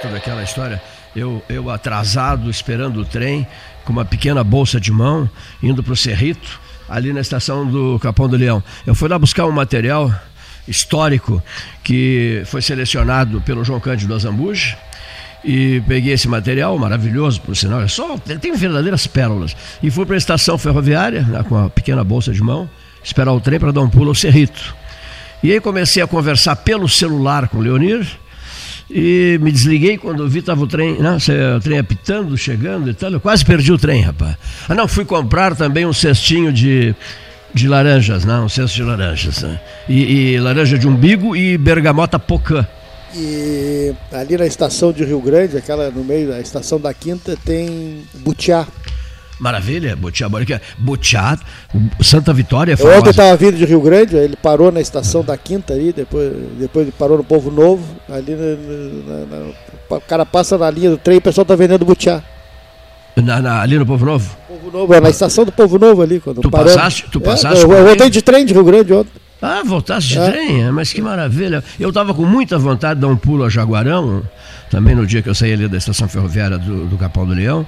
tanto daquela história. Eu, eu atrasado, esperando o trem, com uma pequena bolsa de mão, indo para o Cerrito, ali na estação do Capão do Leão. Eu fui lá buscar um material histórico que foi selecionado pelo João Cândido Azambuja e peguei esse material maravilhoso, por sinal, é só tem verdadeiras pérolas. E fui para a estação ferroviária, né, com uma pequena bolsa de mão, esperar o trem para dar um pulo ao Cerrito. E aí comecei a conversar pelo celular com o Leonir e me desliguei quando vi estava o trem, né, o trem apitando, chegando e tal. Eu quase perdi o trem, rapaz. Ah, não, fui comprar também um cestinho de, de laranjas, né, um cesto de laranjas. Né, e, e laranja de umbigo e bergamota pocã. E ali na estação de Rio Grande, aquela no meio da estação da Quinta, tem butiá. Maravilha, Butiá, Butiá, Santa Vitória é famosa. Ontem estava vindo de Rio Grande, ele parou na estação da Quinta ali, depois, depois ele parou no Povo Novo, ali na, na, na, o cara passa na linha do trem e o pessoal está vendendo na, ali no Povo Novo? Povo Novo, é na estação do Povo Novo ali. Quando tu passaste? Tu passaste é, eu, eu voltei de trem de Rio Grande ontem. Ah, voltasse de é. trem? É, mas que maravilha. Eu estava com muita vontade de dar um pulo a Jaguarão, também no dia que eu saí ali da estação ferroviária do, do Capão do Leão,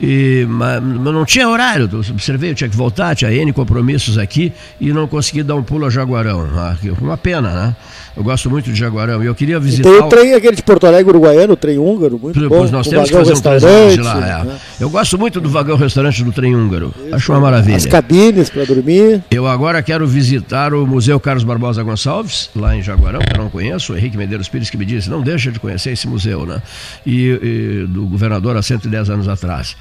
e, mas, mas não tinha horário, eu observei, eu tinha que voltar, tinha N compromissos aqui e não consegui dar um pulo a Jaguarão. Ah, uma pena, né? Eu gosto muito de Jaguarão e eu queria visitar. Tem o trem aquele de Porto Alegre uruguaiano, o trem húngaro, muito pois, bom. Nós temos que fazer um translado de lá. É. Né? Eu gosto muito do vagão restaurante do trem húngaro. Isso, Acho uma maravilha. As cabines para dormir. Eu agora quero visitar o Museu Carlos Barbosa Gonçalves, lá em Jaguarão, que eu não conheço. O Henrique Medeiros Pires que me disse, não deixa de conhecer esse museu, né? E, e do governador há 110 anos atrás.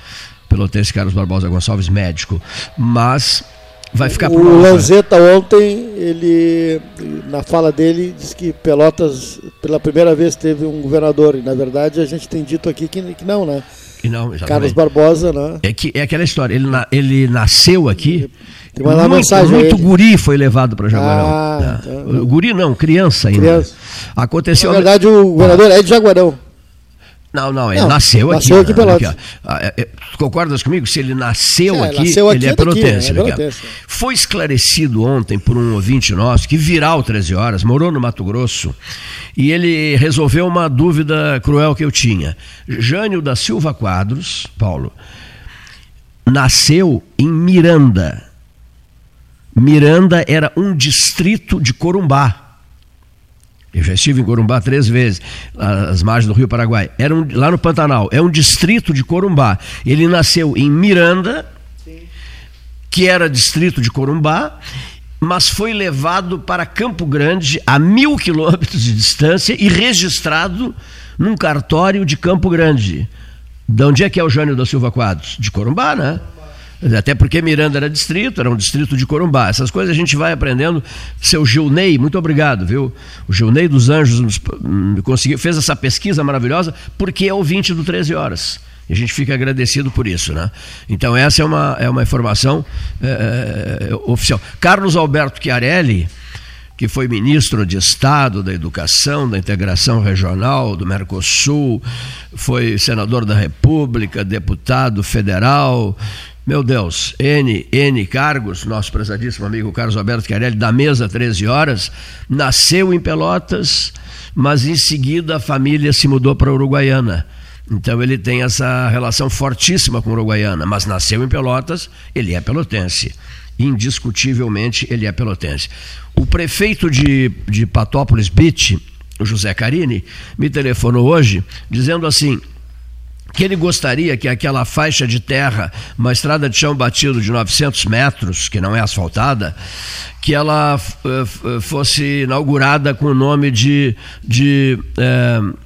Pelotense Carlos Barbosa Gonçalves, médico. Mas vai ficar por O Lanzetta ontem, ele na fala dele disse que Pelotas pela primeira vez teve um governador e na verdade a gente tem dito aqui que, que não, né? Que não, Carlos Barbosa, né? É que é aquela história. Ele, na, ele nasceu aqui. Tem uma muito, mensagem muito guri foi levado para Jaguarão. Ah, né? então, guri não, criança ainda. Criança. Aconteceu. Na verdade, o governador é de Jaguarão. Não, não, ele não, nasceu, nasceu aqui. Nasceu aqui, Pelotas. Ah, é, é, concordas comigo? Se ele nasceu é, aqui, nasceu ele é, é pelotense. Daqui, é pelotense. Foi esclarecido ontem por um ouvinte nosso que viral 13 horas, morou no Mato Grosso, e ele resolveu uma dúvida cruel que eu tinha. Jânio da Silva Quadros, Paulo, nasceu em Miranda. Miranda era um distrito de Corumbá. Eu já estive em Corumbá três vezes, às margens do Rio Paraguai. Era um, lá no Pantanal. É um distrito de Corumbá. Ele nasceu em Miranda, Sim. que era distrito de Corumbá, mas foi levado para Campo Grande, a mil quilômetros de distância, e registrado num cartório de Campo Grande. De onde é que é o Jânio da Silva Quadros? De Corumbá, né? Até porque Miranda era distrito, era um distrito de Corumbá. Essas coisas a gente vai aprendendo. Seu Gilney, muito obrigado, viu? O Gilney dos Anjos nos, hum, conseguiu, fez essa pesquisa maravilhosa porque é ouvinte do 13 Horas. E a gente fica agradecido por isso, né? Então essa é uma, é uma informação é, oficial. Carlos Alberto Chiarelli, que foi ministro de Estado da Educação, da Integração Regional, do Mercosul, foi senador da República, deputado federal, meu Deus, N, N cargos, nosso prezadíssimo amigo Carlos Alberto Chiarelli, da mesa 13 horas, nasceu em Pelotas, mas em seguida a família se mudou para Uruguaiana. Então ele tem essa relação fortíssima com Uruguaiana, mas nasceu em Pelotas, ele é pelotense. Indiscutivelmente ele é pelotense. O prefeito de, de Patópolis Beach, o José Carini, me telefonou hoje dizendo assim: que ele gostaria que aquela faixa de terra, uma estrada de chão batido de 900 metros, que não é asfaltada, que ela uh, fosse inaugurada com o nome de, de uh,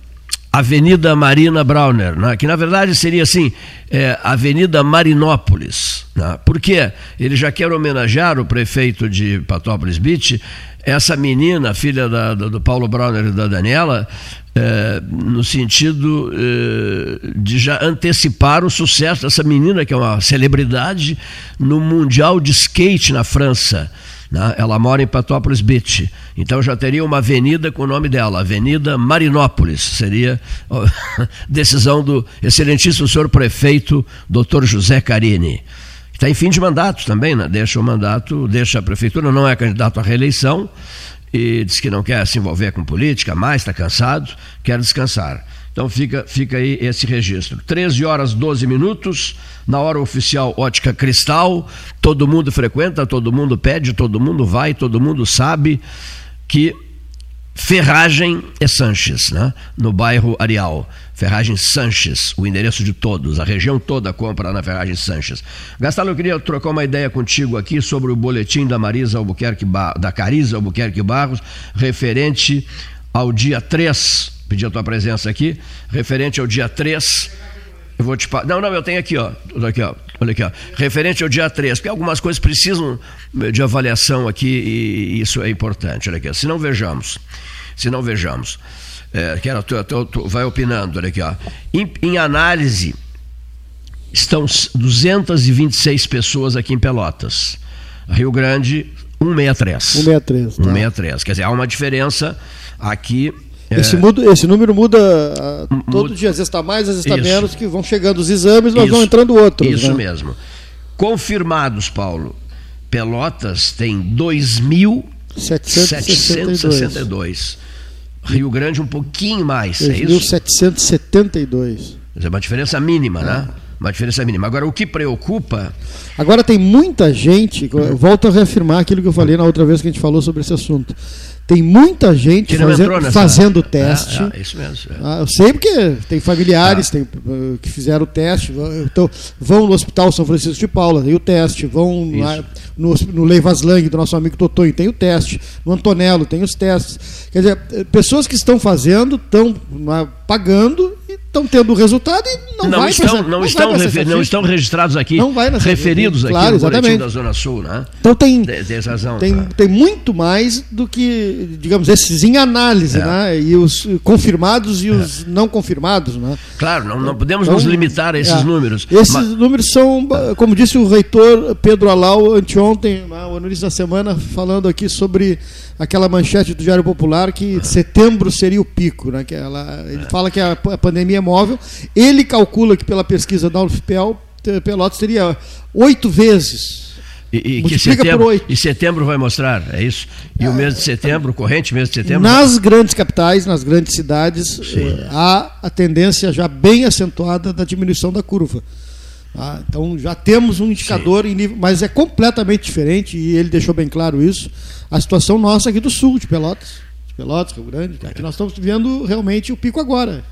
Avenida Marina Brauner, né? que na verdade seria assim, é, Avenida Marinópolis. Né? Por quê? Ele já quer homenagear o prefeito de Patópolis Beach, essa menina, filha da, do Paulo Brauner e da Daniela, é, no sentido é, de já antecipar o sucesso dessa menina, que é uma celebridade, no Mundial de Skate na França. Né? Ela mora em Patópolis Beach. Então já teria uma avenida com o nome dela, Avenida Marinópolis. Seria decisão do excelentíssimo senhor prefeito, doutor José Carini. Está em fim de mandato também, né? deixa o mandato, deixa a prefeitura, não é candidato à reeleição, e diz que não quer se envolver com política mais, está cansado, quer descansar. Então fica, fica aí esse registro. 13 horas 12 minutos, na hora oficial Ótica Cristal, todo mundo frequenta, todo mundo pede, todo mundo vai, todo mundo sabe que Ferragem é Sanches, né? no bairro Areal. Ferragem Sanches, o endereço de todos, a região toda compra na Ferragem Sanches. Gastalo, eu queria trocar uma ideia contigo aqui sobre o boletim da Marisa Albuquerque, da Cariza Albuquerque Barros, referente ao dia 3, pedi a tua presença aqui, referente ao dia 3. Eu vou te Não, não, eu tenho aqui, ó. Olha aqui, ó. Olha aqui, ó. Referente ao dia 3, porque algumas coisas precisam de avaliação aqui e isso é importante. Olha aqui, se não vejamos se não vejamos. É, quero, tu, tu, tu, vai opinando, olha aqui, ó. Em, em, análise, estão 226 pessoas aqui em Pelotas. Rio Grande, 163. 163. Tá. 163. Quer dizer, há uma diferença aqui. É, esse, muda, esse número muda uh, todo muda... dia, às vezes está mais, às vezes está menos, que vão chegando os exames, mas Isso. vão entrando outros. Isso né? mesmo. Confirmados, Paulo, Pelotas tem 2.762. Rio Grande um pouquinho mais, 2. é isso? 1772. É uma diferença mínima, né? é. né? Uma diferença mínima. Agora, o que preocupa. Agora, tem muita gente, volto a reafirmar aquilo que eu falei na outra vez que a gente falou sobre esse assunto. Tem muita gente fazendo, nessa... fazendo teste. É, é, isso mesmo. É. Ah, eu sei porque tem familiares ah. tem, uh, que fizeram o teste. Então, vão no Hospital São Francisco de Paula, tem o teste. Vão lá, no, no Leivas Lang, do nosso amigo Totonho, tem o teste. No Antonello, tem os testes. Quer dizer, eh, pessoas que estão fazendo, estão pagando estão tendo resultado e não, não vai estão, não, não estão refer, não estão registrados aqui, não vai referidos aqui claro, no exatamente. da Zona Sul, né? Então tem tem, razão, tem, tá. tem muito mais do que, digamos, esses em análise, é. né? E os confirmados e os é. não confirmados, né? Claro, não, não podemos então, nos limitar a esses é. números. Esses mas... números são, como disse o reitor Pedro Alau anteontem, no início da semana, falando aqui sobre aquela manchete do Diário Popular que setembro seria o pico, né? Que ela, ele fala que a, pandemia é móvel. Ele calcula que pela pesquisa da UFPEL, Pelotas teria oito vezes e, e que setembro, e setembro vai mostrar, é isso? E o mês de setembro, o corrente mês de setembro? Nas grandes capitais, nas grandes cidades, eh, há a tendência já bem acentuada da diminuição da curva. Ah, então já temos um indicador, nível, mas é completamente diferente, e ele deixou bem claro isso, a situação nossa aqui do sul, de Pelotas. De Pelotas, Rio Grande, aqui nós estamos vivendo realmente o pico agora.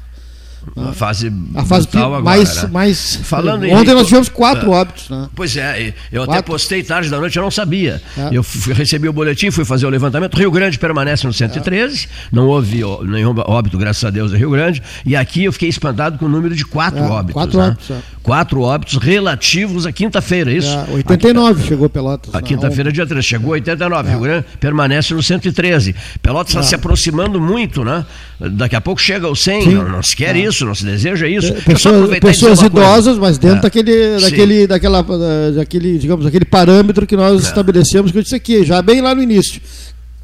A fase, a fase agora, mais, né? mais Falando Ontem em... nós tivemos quatro é, óbitos. Né? Pois é, eu quatro. até postei tarde da noite, eu não sabia. É. Eu fui, recebi o boletim, fui fazer o levantamento. Rio Grande permanece no 113, é. não houve nenhum óbito, graças a Deus, em Rio Grande. E aqui eu fiquei espantado com o número de quatro é, óbitos. Quatro né? óbitos. É. Quatro óbitos relativos à quinta-feira, é isso? 89 aqui, chegou Pelotas. A quinta-feira, dia 3, chegou 89. Rio Grande permanece no 113. Pelotas está se aproximando muito, né? Daqui a pouco chega ao 100, não, não, se quer isso, não se deseja isso. Pessoas, pessoas idosas, mas dentro é. daquele, daquele, daquela, daquele, digamos, daquele parâmetro que nós é. estabelecemos, que eu disse aqui, já bem lá no início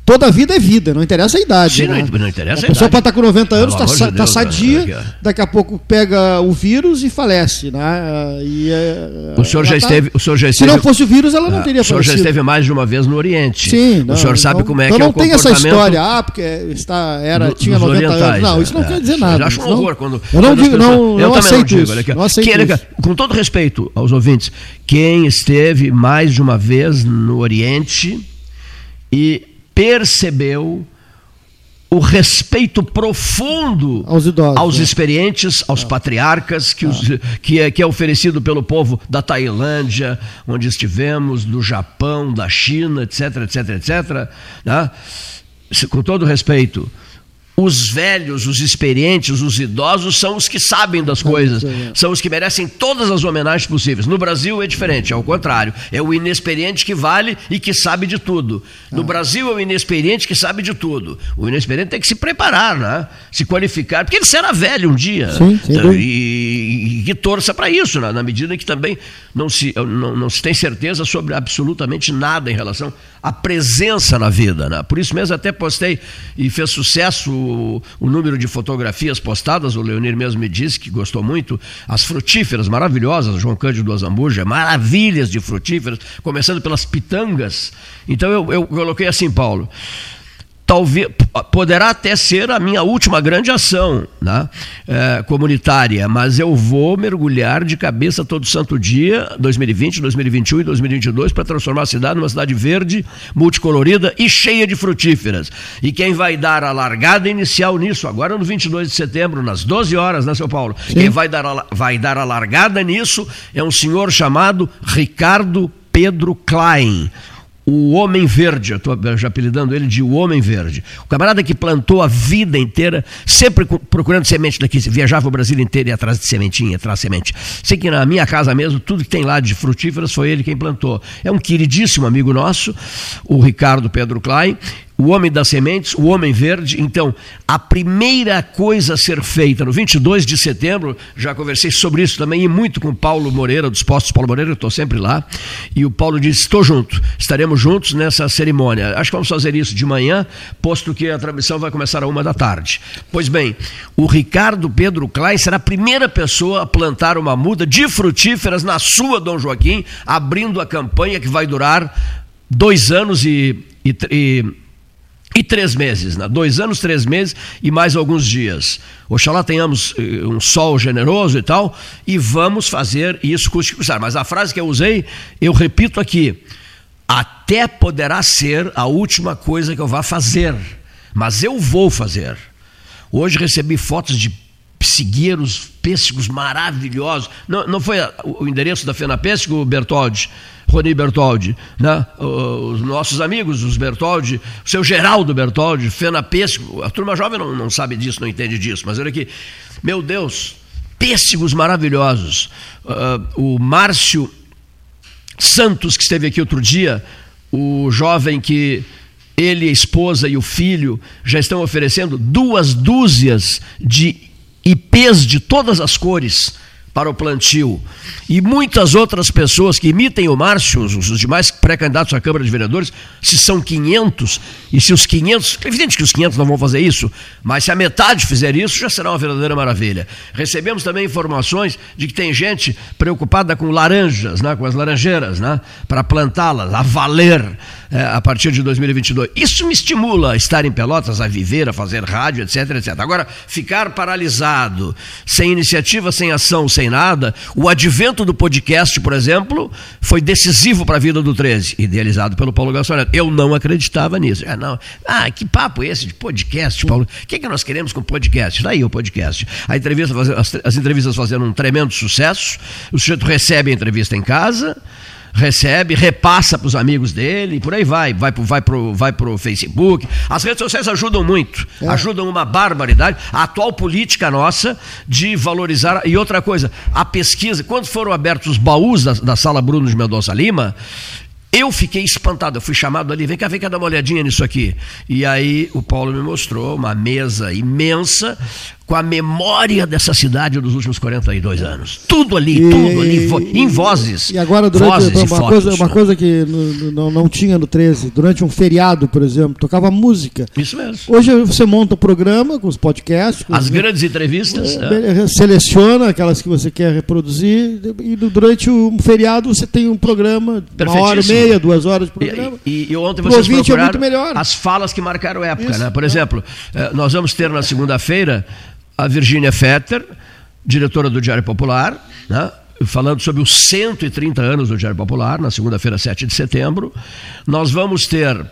toda vida é vida, não interessa a idade. Sim, né? não, interessa a, a pessoa pode estar com 90 anos, está de tá sadia, daqui a pouco pega o vírus e falece. Né? E, é, o, senhor já tá... esteve, o senhor já esteve. Se não fosse o vírus, ela não ah, teria O senhor já esteve mais de uma vez no Oriente. Sim. Não, o senhor sabe então, como é então que é o comportamento... não tem essa história, ah, porque está, era, tinha 90 anos. Não, isso não é, quer dizer nada. Eu acho um horror quando. Eu não, digo, não, eu não aceito não digo, não aceito. Com todo respeito aos ouvintes, quem esteve mais de uma vez no Oriente e percebeu o respeito profundo aos, idosos, aos né? experientes, aos é. patriarcas, que, os, que, é, que é oferecido pelo povo da Tailândia, onde estivemos, do Japão, da China, etc, etc, etc. Né? Com todo respeito, os velhos, os experientes, os idosos são os que sabem das coisas, são os que merecem todas as homenagens possíveis. No Brasil é diferente, é o contrário. É o inexperiente que vale e que sabe de tudo. No ah. Brasil é o inexperiente que sabe de tudo. O inexperiente tem que se preparar, né? se qualificar, porque ele será velho um dia. Sim, sim. E, e, que torça para isso, né? na medida que também não se, não, não se tem certeza sobre absolutamente nada em relação à presença na vida. Né? Por isso mesmo até postei e fez sucesso o, número de fotografias postadas, o Leonir mesmo me disse que gostou muito, as frutíferas maravilhosas, João Cândido Azambuja, maravilhas de frutíferas, começando pelas pitangas. Então eu, eu coloquei assim, Paulo, talvez poderá até ser a minha última grande ação né, é, comunitária, mas eu vou mergulhar de cabeça todo santo dia, 2020, 2021 e 2022, para transformar a cidade numa cidade verde, multicolorida e cheia de frutíferas. E quem vai dar a largada inicial nisso, agora no 22 de setembro, nas 12 horas, né, São Paulo? Sim. Quem vai dar, a, vai dar a largada nisso é um senhor chamado Ricardo Pedro Klein o Homem Verde, eu estou já apelidando ele de o Homem Verde. O camarada que plantou a vida inteira, sempre procurando semente daqui, viajava o Brasil inteiro e atrás de sementinha, atrás de semente. Sei que na minha casa mesmo, tudo que tem lá de frutíferas foi ele quem plantou. É um queridíssimo amigo nosso, o Ricardo Pedro Klein, o homem das sementes, o homem verde. Então, a primeira coisa a ser feita no 22 de setembro, já conversei sobre isso também e muito com o Paulo Moreira, dos Postos Paulo Moreira, eu estou sempre lá, e o Paulo disse: estou junto, estaremos juntos nessa cerimônia. Acho que vamos fazer isso de manhã, posto que a transmissão vai começar a uma da tarde. Pois bem, o Ricardo Pedro Klein será a primeira pessoa a plantar uma muda de frutíferas na sua Dom Joaquim, abrindo a campanha que vai durar dois anos e, e, e e três meses, né? dois anos, três meses e mais alguns dias. Oxalá tenhamos eh, um sol generoso e tal, e vamos fazer isso custe custar. Mas a frase que eu usei, eu repito aqui: até poderá ser a última coisa que eu vá fazer, mas eu vou fazer. Hoje recebi fotos de psigueiros, pêssegos maravilhosos. Não, não foi o endereço da Fena Pêssego, Bertoldi? Rony Bertoldi, né? os nossos amigos, os Bertoldi, o seu Geraldo Bertoldi, Fena Pêssego, a turma jovem não, não sabe disso, não entende disso, mas olha aqui, meu Deus, pêssegos maravilhosos. Uh, o Márcio Santos, que esteve aqui outro dia, o jovem que ele, a esposa e o filho já estão oferecendo duas dúzias de ipês de todas as cores para o plantio. E muitas outras pessoas que imitem o Márcio, os, os demais pré-candidatos à Câmara de Vereadores, se são 500, e se os 500, é evidente que os 500 não vão fazer isso, mas se a metade fizer isso, já será uma verdadeira maravilha. Recebemos também informações de que tem gente preocupada com laranjas, né, com as laranjeiras, né, para plantá-las, a valer é, a partir de 2022. Isso me estimula a estar em Pelotas, a viver, a fazer rádio, etc, etc. Agora, ficar paralisado, sem iniciativa, sem ação, sem nada, o advento do podcast, por exemplo, foi decisivo para a vida do 13, idealizado pelo Paulo Gassoneto. Eu não acreditava nisso. Ah, não. ah que papo é esse de podcast, Paulo? O que, é que nós queremos com podcast? Daí o podcast. A entrevista, as, as entrevistas fazendo um tremendo sucesso, o sujeito recebe a entrevista em casa, recebe, repassa para os amigos dele, e por aí vai, vai para vai pro, vai pro Facebook. As redes sociais ajudam muito, é. ajudam uma barbaridade. A atual política nossa de valorizar. E outra coisa, a pesquisa, quando foram abertos os baús da, da sala Bruno de Mendonça Lima, eu fiquei espantado, eu fui chamado ali, vem cá, vem cá dar uma olhadinha nisso aqui. E aí o Paulo me mostrou uma mesa imensa com a memória dessa cidade dos últimos 42 anos. Tudo ali, e, tudo ali, vo em vozes. E agora, durante vozes uma, coisa, uma coisa que não, não, tinha no 13, durante um feriado, por exemplo, tocava música. Isso mesmo. Hoje você monta o um programa com os podcasts. Com As os, grandes entrevistas. É, é. Seleciona aquelas que você quer reproduzir e durante um feriado você tem um programa, uma hora e meia, duas horas de programa. E, e, e ontem vocês é procuraram é as falas que marcaram época, Isso, né? Por é. exemplo, eh, nós vamos ter na segunda-feira a Virgínia Fetter, diretora do Diário Popular, né? falando sobre os 130 anos do Diário Popular, na segunda-feira, 7 de setembro. Nós vamos ter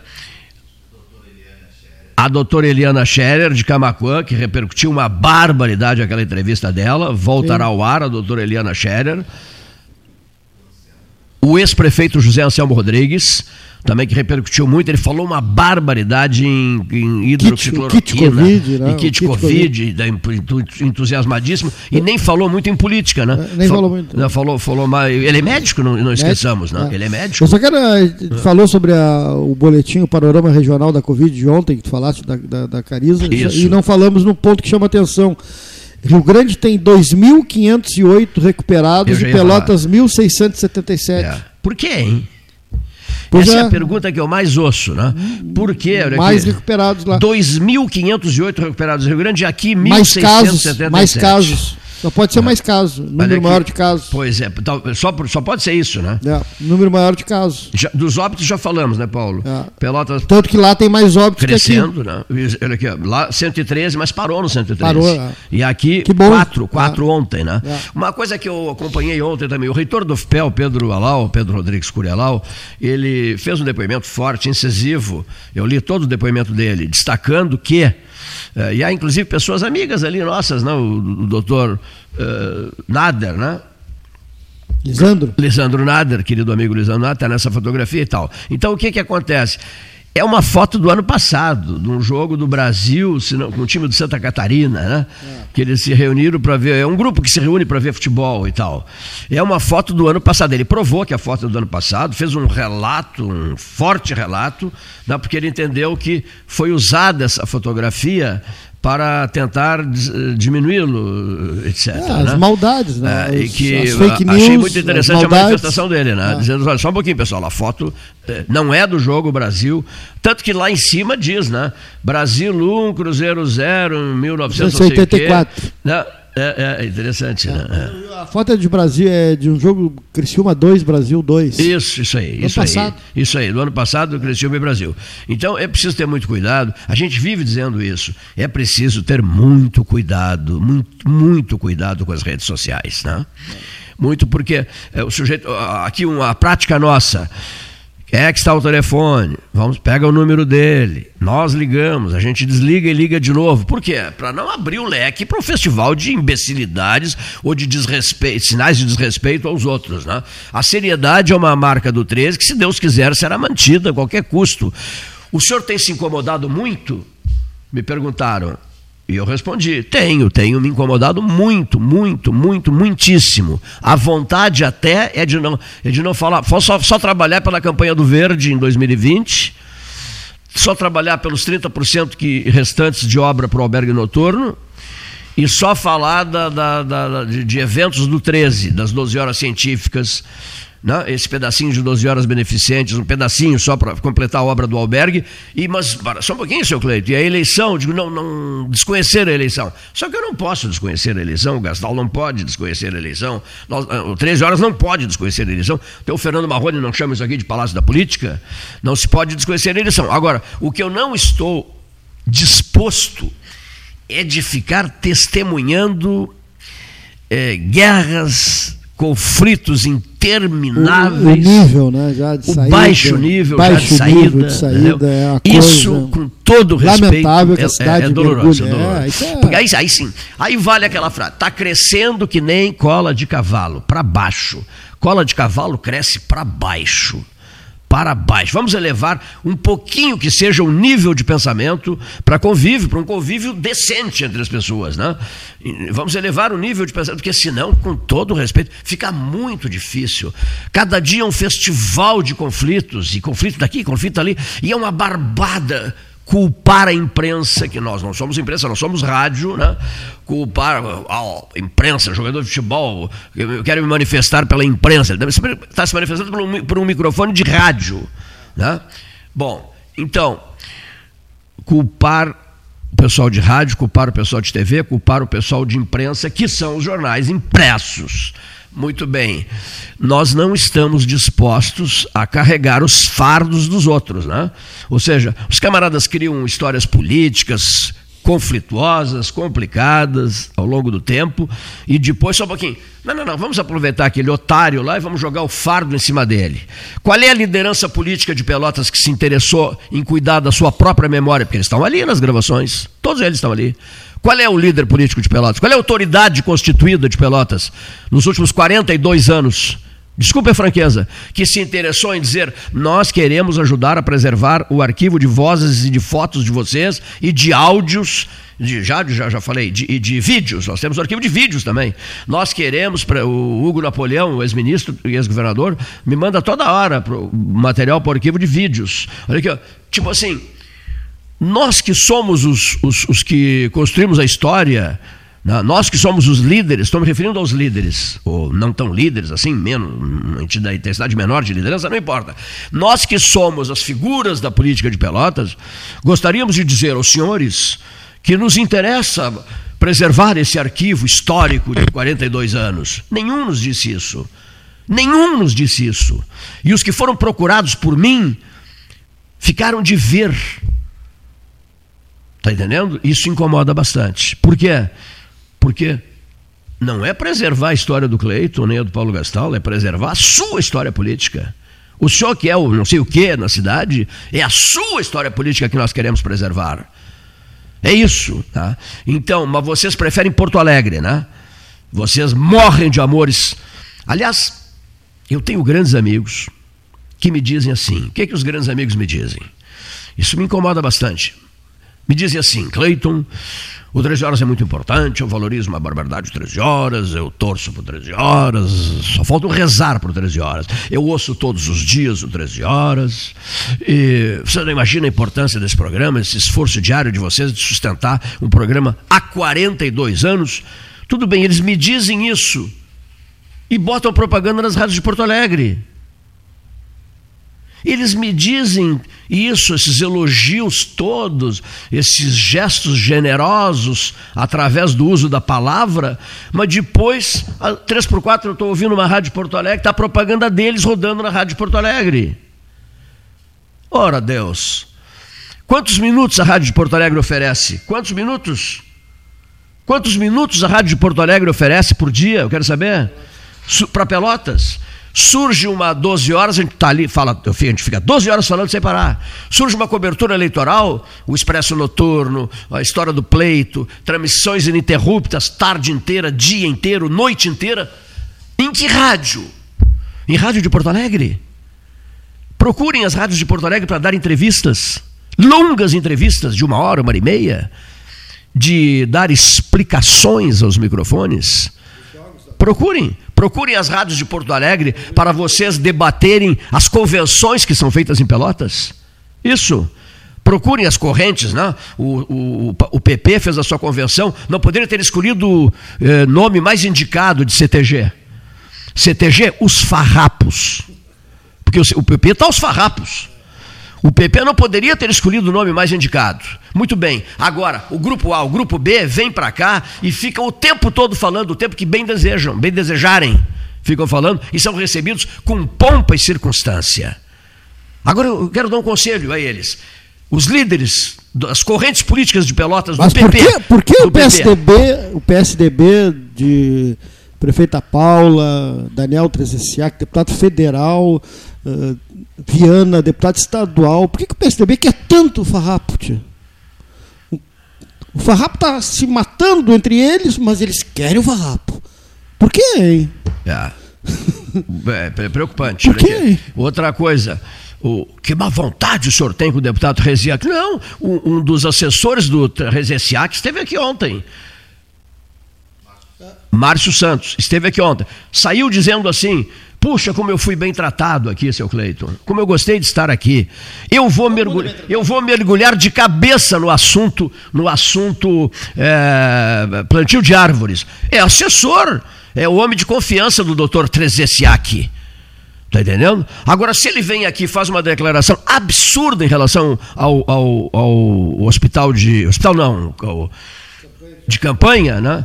a doutora Eliana Scherer, de Camacuã, que repercutiu uma barbaridade aquela entrevista dela, voltará Sim. ao ar a doutora Eliana Scherer. O ex-prefeito José Anselmo Rodrigues, também que repercutiu muito. Ele falou uma barbaridade em, em hidroxicloroquina, kit, kit COVID, né? em kit, kit COVID, COVID. entusiasmadíssimo, e nem falou muito em política, né? É, nem falou muito. Não, falou, falou mais. Ele é médico, não, não esqueçamos, né? É. Ele é médico. Eu só quero. Eh, falou sobre a, o boletim, o panorama regional da Covid de ontem, que tu falaste da, da, da Cariza, Isso. e não falamos no ponto que chama atenção. Rio Grande tem 2.508 recuperados e Pelotas 1.677. É. Por quê, hein? Pois Essa é. é. a pergunta que eu mais ouço, né? Por quê? mais aqui, recuperados lá. 2.508 recuperados no Rio Grande e aqui 1.677. Mais casos. Mais casos. Só pode ser mais casos, número Olha maior aqui. de casos. Pois é, só, só pode ser isso, né? É, número maior de casos. Já- dos óbitos já falamos, né, Paulo? É. Pelotas Tanto que lá tem mais óbitos que aqui. crescendo, né? Olha aqui, ó, lá 113, mas parou no 113. Parou, é. E aqui, Que bom. quatro, quatro ontem, né? É. Uma coisa que eu acompanhei ontem também, o reitor do FPEL, Pedro Alau, Pedro Rodrigues Curialau, ele fez um depoimento forte, incisivo, eu li todo o depoimento dele, destacando que, eh, e há inclusive pessoas amigas ali nossas, né? o, o doutor eh, Nader, né? Lisandro? Lisandro Nader, querido amigo Lisandro Nader, está nessa fotografia e tal. Então o que, que acontece? É uma foto do ano passado, de um jogo do Brasil, se não- com o time do Santa Catarina, né? Que eles se reuniram para ver. É um grupo que se reúne para ver futebol e tal. É uma foto do ano passado. Ele provou que a foto é do ano passado, fez um relato, um forte relato, né? porque ele entendeu que foi usada essa fotografia para tentar diminuí-lo, etc. É, as né? maldades, né? É, e que as fake a- achei news, muito as interessante a manifestação dele, né? É. Dizendo, olha, só um pouquinho, pessoal, a foto eh, não é do jogo Brasil, tanto que lá em cima diz, né? Brasil 1, Cruzeiro 0, em 1984. 1984. Né? É, é interessante, né? É. A foto é de Brasil, é de um jogo Criciúma 2, Brasil 2. Isso, isso aí, Do isso aí. Isso aí, do ano passado do Criciúma e Brasil. Então é preciso ter muito cuidado. A gente vive dizendo isso. É preciso ter muito cuidado, muito, muito cuidado com as redes sociais, né? Muito porque é, o sujeito aqui uma prática nossa. Quem é que está o telefone? Vamos, pega o número dele. Nós ligamos, a gente desliga e liga de novo. Por quê? Para não abrir o leque para um festival de imbecilidades ou de desrespeito, sinais de desrespeito aos outros. Né? A seriedade é uma marca do 13 que, se Deus quiser, será mantida a qualquer custo. O senhor tem se incomodado muito? Me perguntaram. E eu respondi: tenho, tenho me incomodado muito, muito, muito, muitíssimo. A vontade até é de não, é de não falar, só, só trabalhar pela campanha do Verde em 2020, só trabalhar pelos 30% que, restantes de obra para o albergue noturno e só falar da, da, da, de, de eventos do 13, das 12 horas científicas, né? esse pedacinho de 12 horas beneficentes, um pedacinho só para completar a obra do albergue. E, mas, para, só um pouquinho, seu Cleito, e a eleição, digo, não, não desconhecer a eleição. Só que eu não posso desconhecer a eleição, o Gastal não pode desconhecer a eleição, nós, o 13 horas não pode desconhecer a eleição. Então o Fernando Marrone não chama isso aqui de Palácio da Política, não se pode desconhecer a eleição. Agora, o que eu não estou disposto é de ficar testemunhando eh, guerras, conflitos intermináveis. O, o nível, né? Já de o saída, baixo nível baixo já de saída. nível de saída é isso, coisa com todo respeito, lamentável que a é- é, é doloroso. mergulha. É doloroso. É, é- Porque aí, aí sim, aí vale aquela frase: está crescendo que nem cola de cavalo, para baixo. Cola de cavalo cresce para baixo. Para baixo. Vamos elevar um pouquinho que seja o nível de pensamento para convívio, para um convívio decente entre as pessoas, né? Vamos elevar o nível de pensamento, porque senão, com todo respeito, fica muito difícil. Cada dia é um festival de conflitos, e conflito daqui, conflito ali, e é uma barbada culpar a imprensa, que nós não somos imprensa, nós somos rádio, né? culpar a imprensa, jogador de futebol, eu quero me manifestar pela imprensa, ele estar se manifestando por um, por um microfone de rádio. Né? Bom, então, culpar o pessoal de rádio, culpar o pessoal de TV, culpar o pessoal de imprensa, que são os jornais impressos. Muito bem, nós não estamos dispostos a carregar os fardos dos outros, né? Ou seja, os camaradas criam histórias políticas conflituosas, complicadas ao longo do tempo e depois só um pouquinho. Não, não, não, vamos aproveitar aquele otário lá e vamos jogar o fardo em cima dele. Qual é a liderança política de Pelotas que se interessou em cuidar da sua própria memória? Porque eles estão ali nas gravações, todos eles estão ali. Qual é o líder político de Pelotas? Qual é a autoridade constituída de Pelotas nos últimos 42 anos? Desculpe a franqueza, que se interessou em dizer: nós queremos ajudar a preservar o arquivo de vozes e de fotos de vocês e de áudios, de, já, já, já falei, de, de vídeos. Nós temos o arquivo de vídeos também. Nós queremos, pra, o Hugo Napoleão, ex-ministro e ex-governador, me manda toda hora pro material para o arquivo de vídeos. Olha aqui, ó, tipo assim, nós que somos os, os, os que construímos a história, né, nós que somos os líderes, estou me referindo aos líderes, ou não tão líderes assim, menos, uma intensidade menor de liderança, não importa. Nós que somos as figuras da política de Pelotas, gostaríamos de dizer aos senhores que nos interessa preservar esse arquivo histórico de 42 anos. Nenhum nos disse isso. Nenhum nos disse isso. E os que foram procurados por mim ficaram de ver. Está entendendo? Isso incomoda bastante. Por quê? Porque não é preservar a história do Cleiton nem a do Paulo Gastal, é preservar a sua história política. O senhor que é o não sei o que na cidade, é a sua história política que nós queremos preservar. É isso, tá? Então, mas vocês preferem Porto Alegre, né? Vocês morrem de amores. Aliás, eu tenho grandes amigos que me dizem assim. O que, é que os grandes amigos me dizem? Isso me incomoda bastante. Me dizem assim, Cleiton, o 13 horas é muito importante, eu valorizo uma barbaridade de 13 horas, eu torço por 13 horas, só falta rezar por 13 horas. Eu ouço todos os dias o 13 horas. E você não imagina a importância desse programa, esse esforço diário de vocês de sustentar um programa há 42 anos. Tudo bem, eles me dizem isso e botam propaganda nas rádios de Porto Alegre. Eles me dizem isso, esses elogios todos, esses gestos generosos através do uso da palavra, mas depois, três por quatro, eu estou ouvindo uma rádio Porto Alegre, está a propaganda deles rodando na rádio Porto Alegre. Ora Deus, quantos minutos a rádio de Porto Alegre oferece? Quantos minutos? Quantos minutos a rádio de Porto Alegre oferece por dia? Eu quero saber. Para Pelotas? Surge uma 12 horas, a gente está ali, fala, a gente fica 12 horas falando sem parar. Surge uma cobertura eleitoral, o Expresso Noturno, a história do pleito, transmissões ininterruptas, tarde inteira, dia inteiro, noite inteira. Em que rádio? Em rádio de Porto Alegre? Procurem as rádios de Porto Alegre para dar entrevistas, longas entrevistas de uma hora, uma hora e meia, de dar explicações aos microfones. Procurem, procurem as rádios de Porto Alegre para vocês debaterem as convenções que são feitas em Pelotas. Isso. Procurem as correntes, né? O, o, o PP fez a sua convenção, não poderia ter escolhido eh, nome mais indicado de CTG. CTG, os farrapos. Porque o, o PP está aos farrapos. O PP não poderia ter escolhido o nome mais indicado. Muito bem. Agora, o grupo A, o grupo B vem para cá e ficam o tempo todo falando, o tempo que bem desejam, bem desejarem. Ficam falando e são recebidos com pompa e circunstância. Agora eu quero dar um conselho a eles. Os líderes das correntes políticas de Pelotas Mas do por PP. Que, por que o PSDB, o PSDB de prefeita Paula, Daniel Trezessiak, deputado federal, uh, Viana, deputado estadual. Por que, que o PSDB quer tanto o farrapo? Tia? O farrapo está se matando entre eles, mas eles querem o farrapo. Por quê, hein? É. é preocupante. Por quê? Outra coisa. O, que má vontade o senhor tem com o deputado Reziac. Não, um, um dos assessores do Reziac esteve aqui ontem. Márcio Santos, esteve aqui ontem. Saiu dizendo assim: Puxa, como eu fui bem tratado aqui, seu Cleiton. Como eu gostei de estar aqui. Eu vou, mergulhar, eu vou mergulhar de cabeça no assunto, no assunto é, plantio de árvores. É assessor, é o homem de confiança do doutor Trezessiak. Está entendendo? Agora, se ele vem aqui e faz uma declaração absurda em relação ao, ao, ao hospital de. Hospital não, ao, de campanha, né?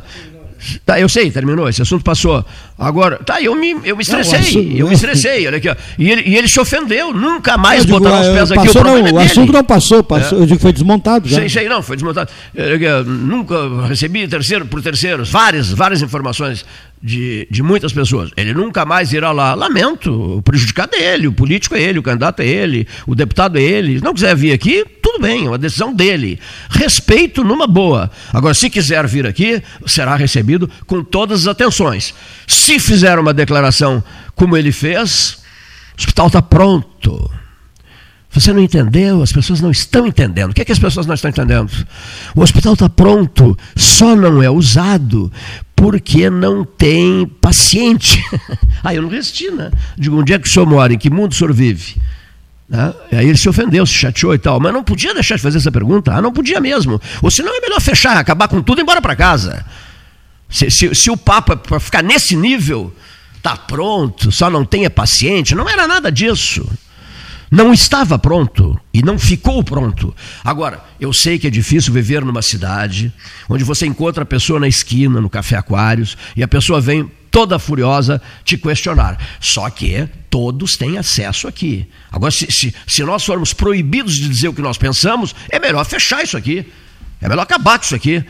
Tá, eu sei, terminou, esse assunto passou. Agora, tá, eu me, eu me estressei, não, assunto, eu me estressei, olha aqui, ó. E ele, e ele se ofendeu, nunca mais digo, botará os pés aqui. Passou, o, não, é o assunto não passou, passou é. eu digo que foi desmontado já. Sei, sei, não, foi desmontado. Eu, nunca recebi terceiro por terceiros, várias, várias informações de, de muitas pessoas. Ele nunca mais irá lá. Lamento, o prejudicado é ele, o político é ele, o candidato é ele, o deputado é ele. Se não quiser vir aqui, tudo bem, é uma decisão dele. Respeito numa boa. Agora, se quiser vir aqui, será recebido com todas as atenções. Se fizer uma declaração como ele fez, o hospital está pronto. Você não entendeu? As pessoas não estão entendendo. O que, é que as pessoas não estão entendendo? O hospital está pronto, só não é usado porque não tem paciente. Aí eu não resisti, né? Digo, onde é que o senhor mora? Em que mundo o senhor vive? Né? Aí ele se ofendeu, se chateou e tal. Mas não podia deixar de fazer essa pergunta? Ah, não podia mesmo. Ou senão é melhor fechar, acabar com tudo e ir embora para casa. Se, se, se o Papa, para ficar nesse nível, está pronto, só não tenha paciente, não era nada disso. Não estava pronto e não ficou pronto. Agora, eu sei que é difícil viver numa cidade onde você encontra a pessoa na esquina, no Café Aquários, e a pessoa vem toda furiosa te questionar. Só que todos têm acesso aqui. Agora, se, se, se nós formos proibidos de dizer o que nós pensamos, é melhor fechar isso aqui. É melhor acabar com isso aqui.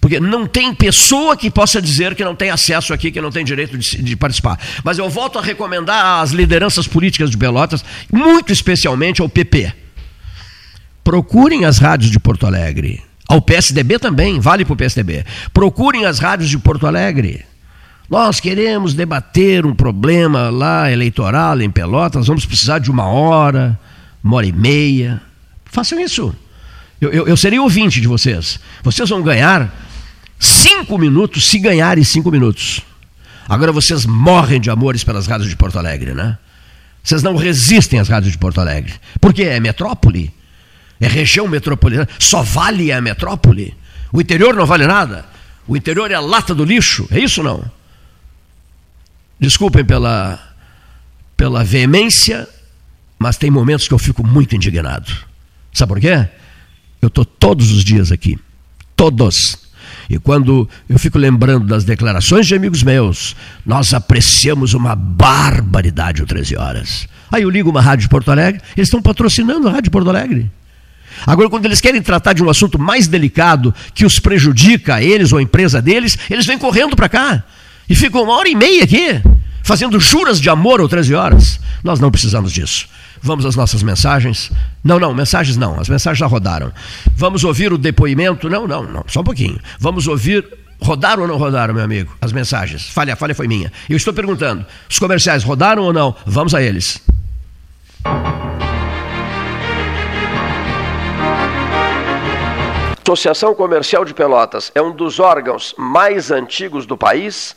Porque não tem pessoa que possa dizer que não tem acesso aqui, que não tem direito de, de, participar. Mas eu volto a recomendar às lideranças políticas de Pelotas, muito especialmente ao PP. Procurem as rádios de Porto Alegre. Ao PSDB também, vale para o PSDB. Procurem as rádios de Porto Alegre. Nós queremos debater um problema lá eleitoral em Pelotas, vamos precisar de uma hora, uma hora e meia. Façam isso. Eu, eu, eu serei ouvinte de vocês. Vocês vão ganhar cinco minutos se ganharem cinco minutos. Agora vocês morrem de amores pelas rádios de Porto Alegre, né? Vocês não resistem às rádios de Porto Alegre. Porque é metrópole. É região metropolitana. Só vale a metrópole. O interior não vale nada. O interior é a lata do lixo. É isso não? Desculpem pela, pela veemência, mas tem momentos que eu fico muito indignado. Sabe por quê? Eu estou todos os dias aqui. Todos. E quando eu fico lembrando das declarações de amigos meus, nós apreciamos uma barbaridade o 13 horas. Aí eu ligo uma rádio de Porto Alegre, eles estão patrocinando a rádio de Porto Alegre. Agora, quando eles querem tratar de um assunto mais delicado que os prejudica a eles ou a empresa deles, eles vêm correndo para cá e ficam uma hora e meia aqui, fazendo juras de amor ou 13 horas. Nós não precisamos disso. Vamos às nossas mensagens. Não, não, mensagens não, as mensagens já rodaram. Vamos ouvir o depoimento. Não, não, não, só um pouquinho. Vamos ouvir. Rodaram ou não rodaram, meu amigo? As mensagens. Falha, falha foi minha. Eu estou perguntando: os comerciais rodaram ou não? Vamos a eles. Associação Comercial de Pelotas é um dos órgãos mais antigos do país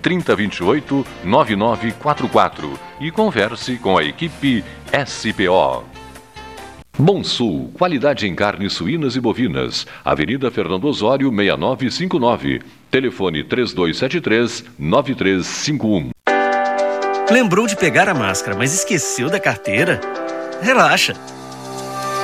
3028 9944 e converse com a equipe SPO. Bom Sul, qualidade em carnes suínas e bovinas. Avenida Fernando Osório, 6959. Telefone 3273 9351. Lembrou de pegar a máscara, mas esqueceu da carteira? Relaxa.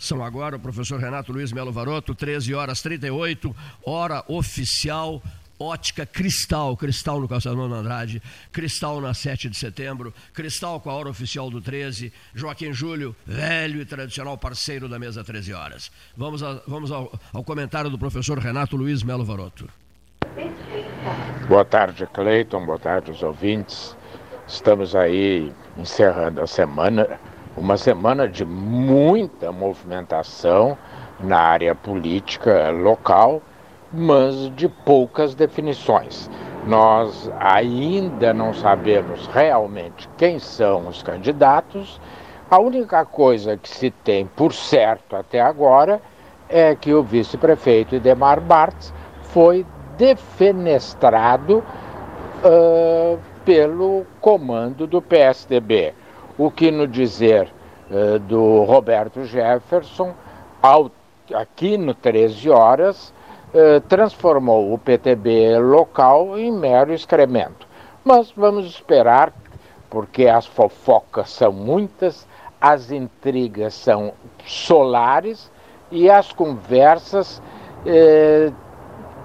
São agora o professor Renato Luiz Melo Varoto, 13 horas 38, hora oficial. Ótica Cristal, Cristal no Calçadão Andrade, Cristal na 7 de setembro, Cristal com a hora oficial do 13, Joaquim Júlio, velho e tradicional parceiro da mesa 13 horas. Vamos, a, vamos ao, ao comentário do professor Renato Luiz Melo Varoto. Boa tarde, Cleiton, boa tarde aos ouvintes. Estamos aí encerrando a semana uma semana de muita movimentação na área política local, mas de poucas definições. Nós ainda não sabemos realmente quem são os candidatos. A única coisa que se tem por certo até agora é que o vice-prefeito Idemar Bartz foi defenestrado uh, pelo comando do PSDB o que no dizer uh, do Roberto Jefferson, ao, aqui no 13 horas, uh, transformou o PTB local em mero excremento. Mas vamos esperar, porque as fofocas são muitas, as intrigas são solares e as conversas eh,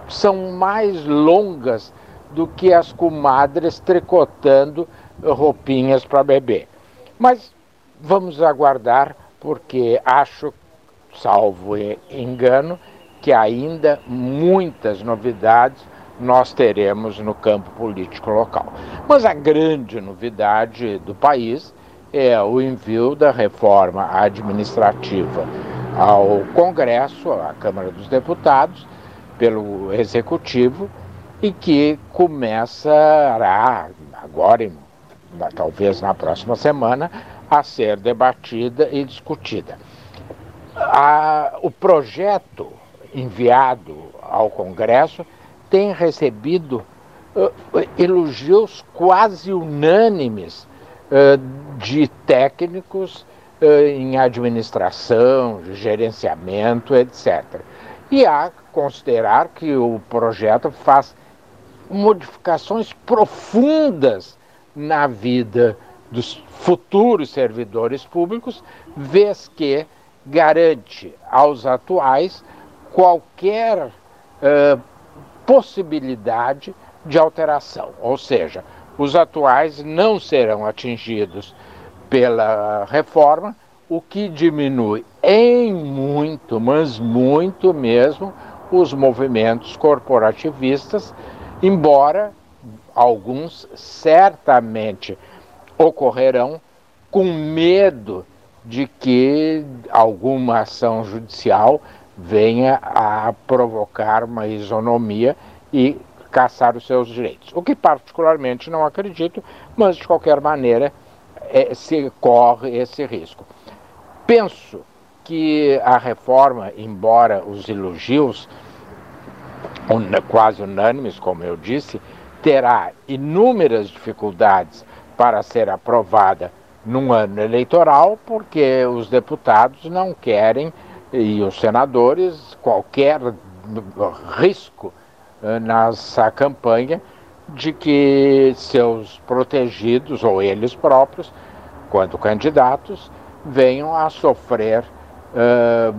são mais longas do que as comadres tricotando roupinhas para beber. Mas vamos aguardar, porque acho, salvo engano, que ainda muitas novidades nós teremos no campo político local. Mas a grande novidade do país é o envio da reforma administrativa ao Congresso, à Câmara dos Deputados, pelo Executivo, e que começará agora em talvez na próxima semana, a ser debatida e discutida. A, o projeto enviado ao Congresso tem recebido uh, elogios quase unânimes uh, de técnicos uh, em administração, gerenciamento, etc. E há considerar que o projeto faz modificações profundas na vida dos futuros servidores públicos, vez que garante aos atuais qualquer uh, possibilidade de alteração. Ou seja, os atuais não serão atingidos pela reforma, o que diminui em muito, mas muito mesmo, os movimentos corporativistas, embora alguns certamente ocorrerão com medo de que alguma ação judicial venha a provocar uma isonomia e caçar os seus direitos. O que particularmente não acredito, mas de qualquer maneira é, se corre esse risco. Penso que a reforma, embora os elogios quase unânimes, como eu disse, terá inúmeras dificuldades para ser aprovada num ano eleitoral, porque os deputados não querem e os senadores qualquer risco eh, nessa campanha de que seus protegidos ou eles próprios, quando candidatos, venham a sofrer uh,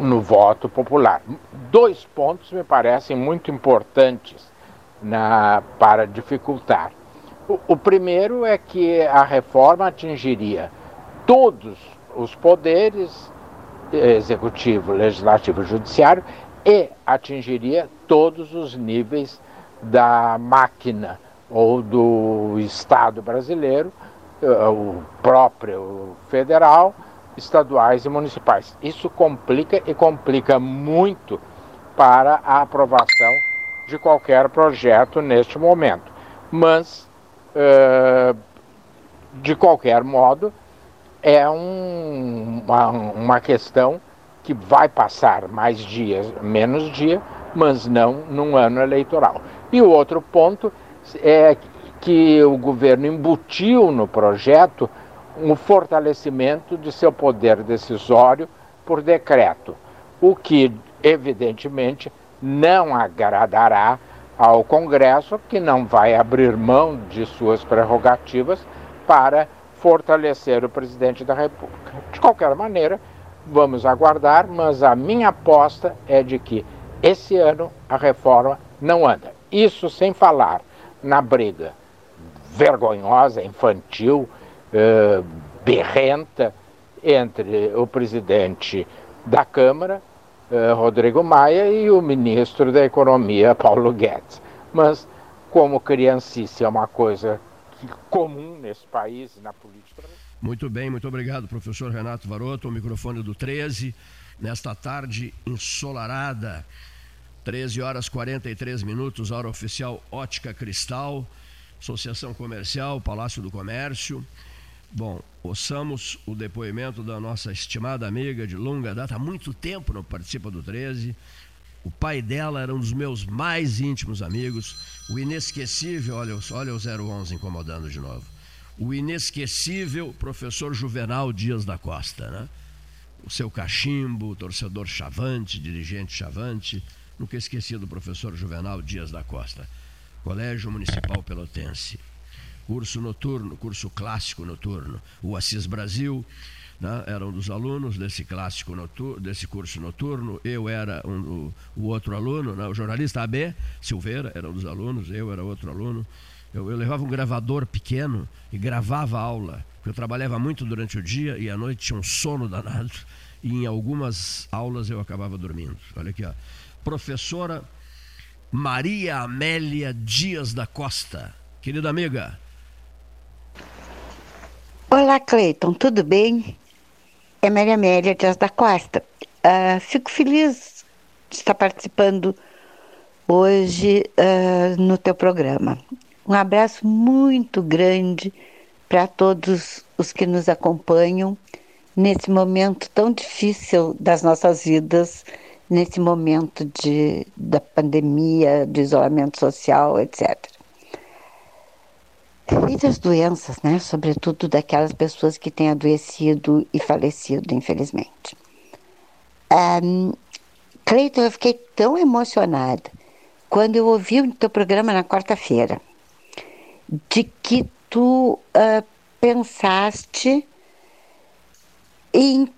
no voto popular. Dois pontos me parecem muito importantes na, para dificultar. O, o primeiro é que a reforma atingiria todos os poderes executivo, legislativo e judiciário e atingiria todos os níveis da máquina ou do Estado brasileiro, eh, o próprio federal, estaduais e municipais. Isso complica e complica muito para a aprovação de qualquer projeto neste momento. Mas, eh, de qualquer modo, é um, uma, uma questão que vai passar mais dias, menos dia, mas não num ano eleitoral. E o outro ponto é que o governo embutiu no projeto um fortalecimento de seu poder decisório por decreto, o que, evidentemente, não agradará ao Congresso, que não vai abrir mão de suas prerrogativas para fortalecer o presidente da República. De qualquer maneira, vamos aguardar, mas a minha aposta é de que esse ano a reforma não anda. Isso sem falar na briga vergonhosa, infantil, eh, berrenta entre o presidente da Câmara, Rodrigo Maia, e o ministro da Economia, Paulo Guedes. Mas, como criancice é uma coisa comum nesse país na política. Muito bem, muito obrigado, professor Renato Varoto, o microfone do 13, nesta tarde ensolarada, 13 horas 43 minutos, hora oficial Ótica Cristal, Associação Comercial, Palácio do Comércio. Bom, ouçamos o depoimento da nossa estimada amiga de longa data, há muito tempo não participa do 13, o pai dela era um dos meus mais íntimos amigos. O inesquecível, olha, olha o 011 incomodando de novo. O inesquecível professor Juvenal Dias da Costa, né? O seu cachimbo, torcedor chavante, dirigente chavante. Nunca esqueci do professor Juvenal Dias da Costa. Colégio Municipal Pelotense. Curso noturno, curso clássico noturno. O Assis Brasil, né, era um dos alunos desse clássico noturno, desse curso noturno, eu era um, o, outro aluno, né, o jornalista AB Silveira era um dos alunos, eu era outro aluno. Eu, eu levava um gravador pequeno e gravava aula, porque eu trabalhava muito durante o dia e à noite tinha um sono danado, e em algumas aulas eu acabava dormindo. Olha aqui, ó. Professora Maria Amélia Dias da Costa. Querida amiga. Olá, Cleiton, tudo bem? é Maria Amélia Dias da Costa. Uh, fico feliz de estar participando hoje uh, no teu programa. Um abraço muito grande para todos os que nos acompanham nesse momento tão difícil das nossas vidas, nesse momento de, da pandemia, do isolamento social, etc. E das doenças, né? Sobretudo daquelas pessoas que têm adoecido e falecido, infelizmente. Um, Cleiton, eu fiquei tão emocionada quando eu ouvi o teu programa na quarta-feira, de que tu uh, pensaste em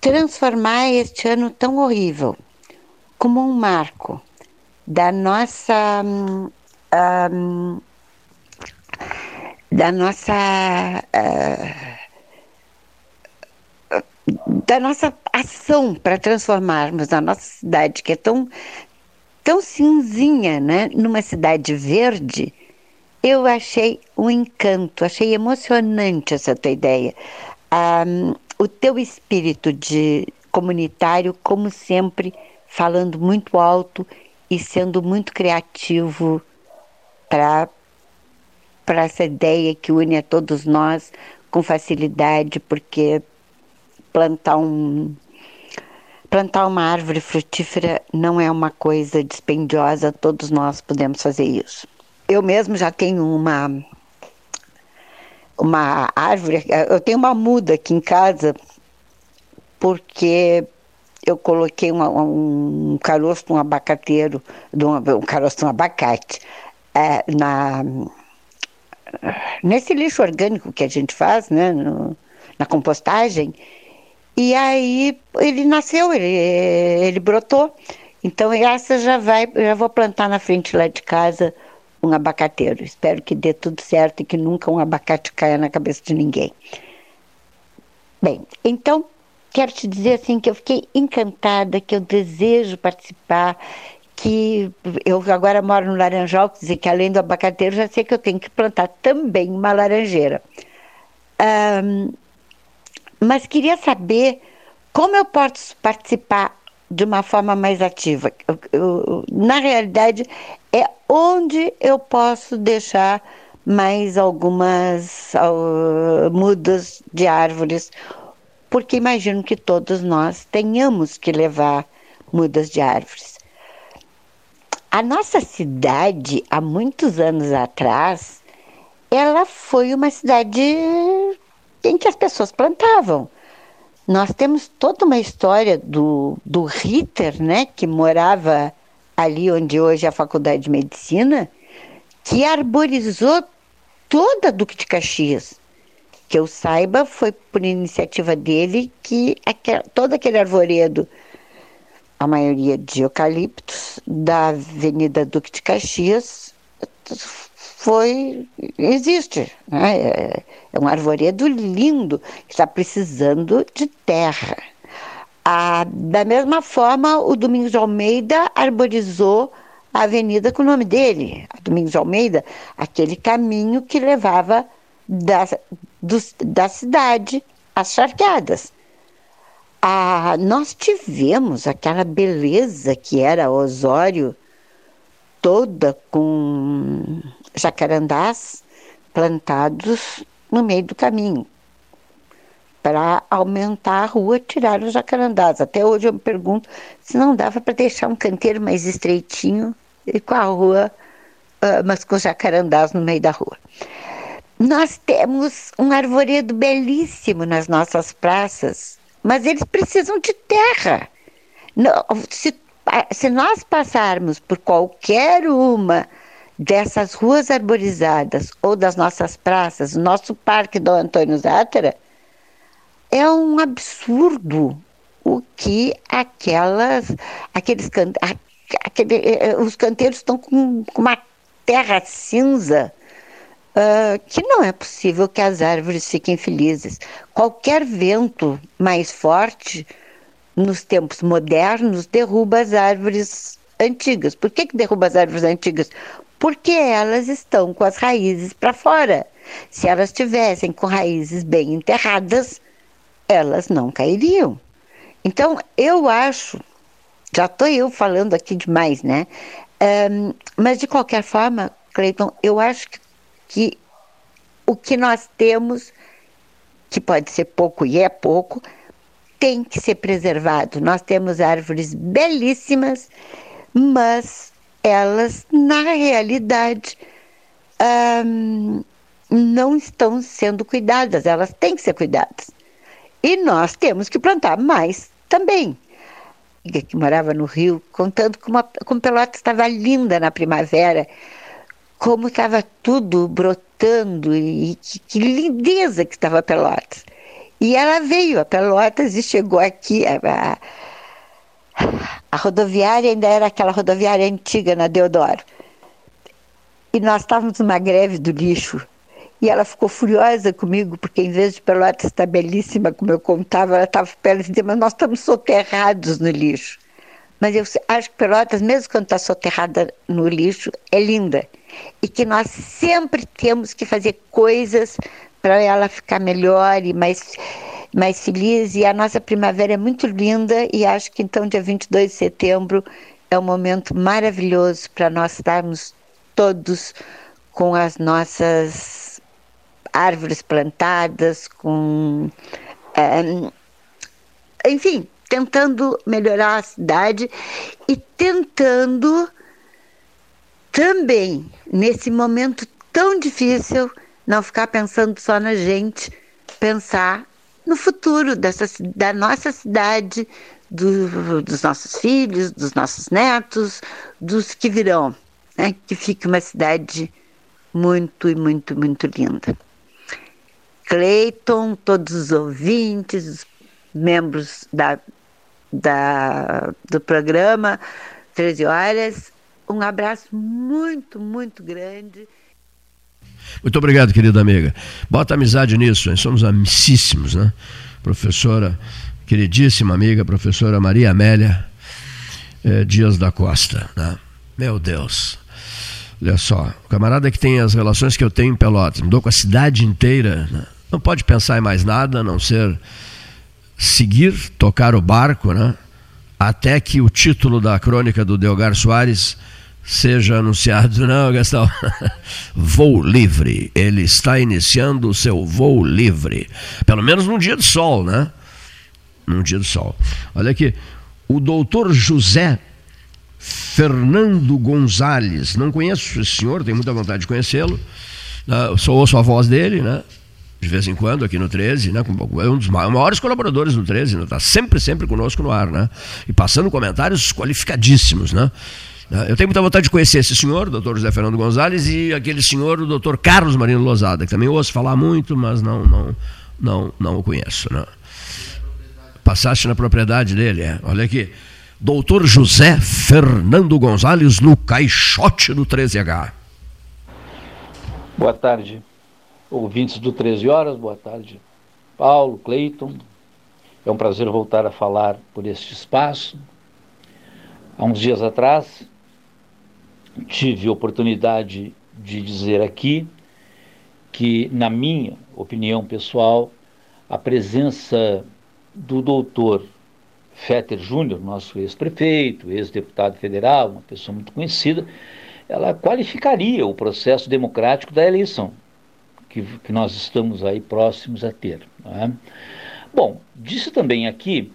transformar este ano tão horrível como um marco da nossa um, um, da nossa uh, da nossa ação para transformarmos a nossa cidade que é tão tão cinzinha, né, numa cidade verde, eu achei um encanto, achei emocionante essa tua ideia. Um, o teu espírito de comunitário, como sempre, falando muito alto e sendo muito criativo para para essa ideia que une a todos nós com facilidade, porque plantar um plantar uma árvore frutífera não é uma coisa dispendiosa, todos nós podemos fazer isso. Eu mesmo já tenho uma uma árvore. Eu tenho uma muda aqui em casa, porque eu coloquei uma, um caroço de um abacateiro, de um, um caroço de um abacate, é, na, nesse lixo orgânico que a gente faz, né, no, na compostagem. E aí ele nasceu, ele, ele brotou. Então essa já vai, já vou plantar na frente lá de casa um abacateiro. Espero que dê tudo certo e que nunca um abacate caia na cabeça de ninguém. Bem, então quero te dizer assim que eu fiquei encantada, que eu desejo participar, que eu agora moro no Laranjal, quer dizer que além do abacateiro já sei que eu tenho que plantar também uma laranjeira. Um, mas queria saber como eu posso participar de uma forma mais ativa. Eu, eu, na realidade, é onde eu posso deixar mais algumas uh, mudas de árvores, porque imagino que todos nós tenhamos que levar mudas de árvores. A nossa cidade, há muitos anos atrás, ela foi uma cidade em que as pessoas plantavam. Nós temos toda uma história do, do Ritter, né, que morava ali onde hoje é a Faculdade de Medicina, que arborizou toda a Duque de Caxias. Que eu saiba, foi por iniciativa dele que aquel, todo aquele arvoredo, a maioria de eucaliptos, da Avenida Duque de Caxias, foi existe. Né? É, é um arvoredo lindo que está precisando de terra. Da mesma forma, o Domingos Almeida arborizou a avenida com o nome dele, a Domingos Almeida, aquele caminho que levava da, do, da cidade às charqueadas. Ah, nós tivemos aquela beleza que era Osório, toda com jacarandás plantados no meio do caminho para aumentar a rua, tirar os jacarandás. Até hoje eu me pergunto se não dava para deixar um canteiro mais estreitinho e com a rua, uh, mas com jacarandás no meio da rua. Nós temos um arvoredo belíssimo nas nossas praças, mas eles precisam de terra. Não, se, se nós passarmos por qualquer uma dessas ruas arborizadas ou das nossas praças, nosso parque do Antônio Zátera, é um absurdo o que aquelas, aqueles aquele, eh, os canteiros estão com, com uma terra cinza uh, que não é possível que as árvores fiquem felizes. Qualquer vento mais forte nos tempos modernos derruba as árvores antigas. Por que, que derruba as árvores antigas? porque elas estão com as raízes para fora. Se elas tivessem com raízes bem enterradas, elas não cairiam. Então, eu acho, já estou eu falando aqui demais, né? Um, mas, de qualquer forma, Cleiton, eu acho que, que o que nós temos, que pode ser pouco e é pouco, tem que ser preservado. Nós temos árvores belíssimas, mas elas, na realidade, não estão sendo cuidadas, elas têm que ser cuidadas. E nós temos que plantar mais também. Que morava no Rio, contando como, a, como Pelotas estava linda na primavera, como estava tudo brotando e que, que lindeza que estava Pelotas. E ela veio a Pelotas e chegou aqui. A, a rodoviária ainda era aquela rodoviária antiga na Deodoro. E nós estávamos numa greve do lixo. E ela ficou furiosa comigo, porque em vez de Pelotas estar belíssima, como eu contava, ela estava perto mas nós estamos soterrados no lixo. Mas eu acho que Pelotas, mesmo quando está soterrada no lixo, é linda. E que nós sempre temos que fazer coisas para ela ficar melhor e mais mais feliz. E a nossa primavera é muito linda e acho que então dia 22 de setembro é um momento maravilhoso para nós estarmos todos com as nossas árvores plantadas, com é, enfim, tentando melhorar a cidade e tentando também nesse momento tão difícil não ficar pensando só na gente, pensar no futuro dessa, da nossa cidade, do, dos nossos filhos, dos nossos netos, dos que virão, né? que fique uma cidade muito, muito, muito linda. Cleiton, todos os ouvintes, os membros da, da, do programa 13 Horas, um abraço muito, muito grande. Muito obrigado, querida amiga. Bota amizade nisso, hein? somos amicíssimos, né? Professora, queridíssima amiga, professora Maria Amélia eh, Dias da Costa. Né? Meu Deus. Olha só, o camarada que tem as relações que eu tenho em Pelotas, mudou com a cidade inteira, né? não pode pensar em mais nada a não ser seguir, tocar o barco, né? até que o título da crônica do Delgar Soares seja anunciado. Não, Gastão. voo livre. Ele está iniciando o seu voo livre. Pelo menos num dia de sol, né? Num dia de sol. Olha aqui. O doutor José Fernando Gonzalez. Não conheço esse senhor, tenho muita vontade de conhecê-lo. Uh, só ouço a voz dele, né? De vez em quando aqui no 13, né? É um dos maiores colaboradores do 13, está né? Tá sempre, sempre conosco no ar, né? E passando comentários qualificadíssimos, né? Né? Eu tenho muita vontade de conhecer esse senhor, doutor José Fernando Gonzalez, e aquele senhor, o doutor Carlos Marino Lozada, que também ouço falar muito, mas não, não, não, não o conheço. Né? Passaste na propriedade dele, é. Olha aqui. Doutor José Fernando Gonzalez no caixote do 13H. Boa tarde, ouvintes do 13 Horas, boa tarde, Paulo, Cleiton. É um prazer voltar a falar por este espaço. Há uns dias atrás, tive oportunidade de dizer aqui que, na minha opinião pessoal, a presença do doutor Fetter Júnior, nosso ex-prefeito, ex-deputado federal, uma pessoa muito conhecida, ela qualificaria o processo democrático da eleição que, que nós estamos aí próximos a ter. É? Bom, disse também aqui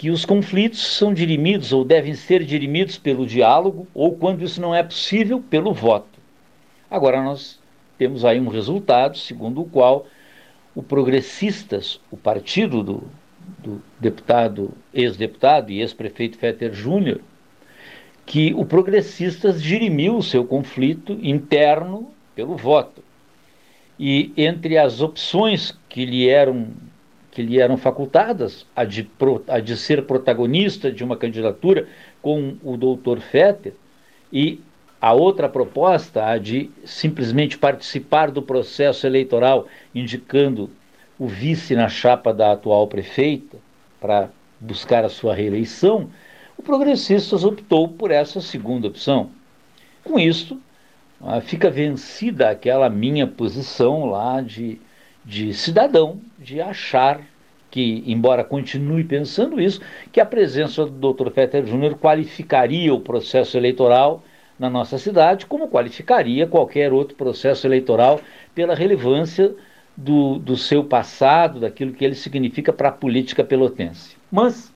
que os conflitos são dirimidos ou devem ser dirimidos pelo diálogo ou, quando isso não é possível, pelo voto. Agora nós temos aí um resultado segundo o qual o Progressistas, o partido do, do deputado, ex-deputado e ex-prefeito Fetter Júnior, que o Progressistas dirimiu o seu conflito interno pelo voto. E entre as opções que lhe eram que lhe eram facultadas, a de, a de ser protagonista de uma candidatura com o doutor Fetter, e a outra proposta, a de simplesmente participar do processo eleitoral, indicando o vice na chapa da atual prefeita, para buscar a sua reeleição, o Progressistas optou por essa segunda opção. Com isso, ah, fica vencida aquela minha posição lá de de cidadão de achar que, embora continue pensando isso, que a presença do Dr. Fetter Júnior qualificaria o processo eleitoral na nossa cidade, como qualificaria qualquer outro processo eleitoral pela relevância do, do seu passado, daquilo que ele significa para a política pelotense. Mas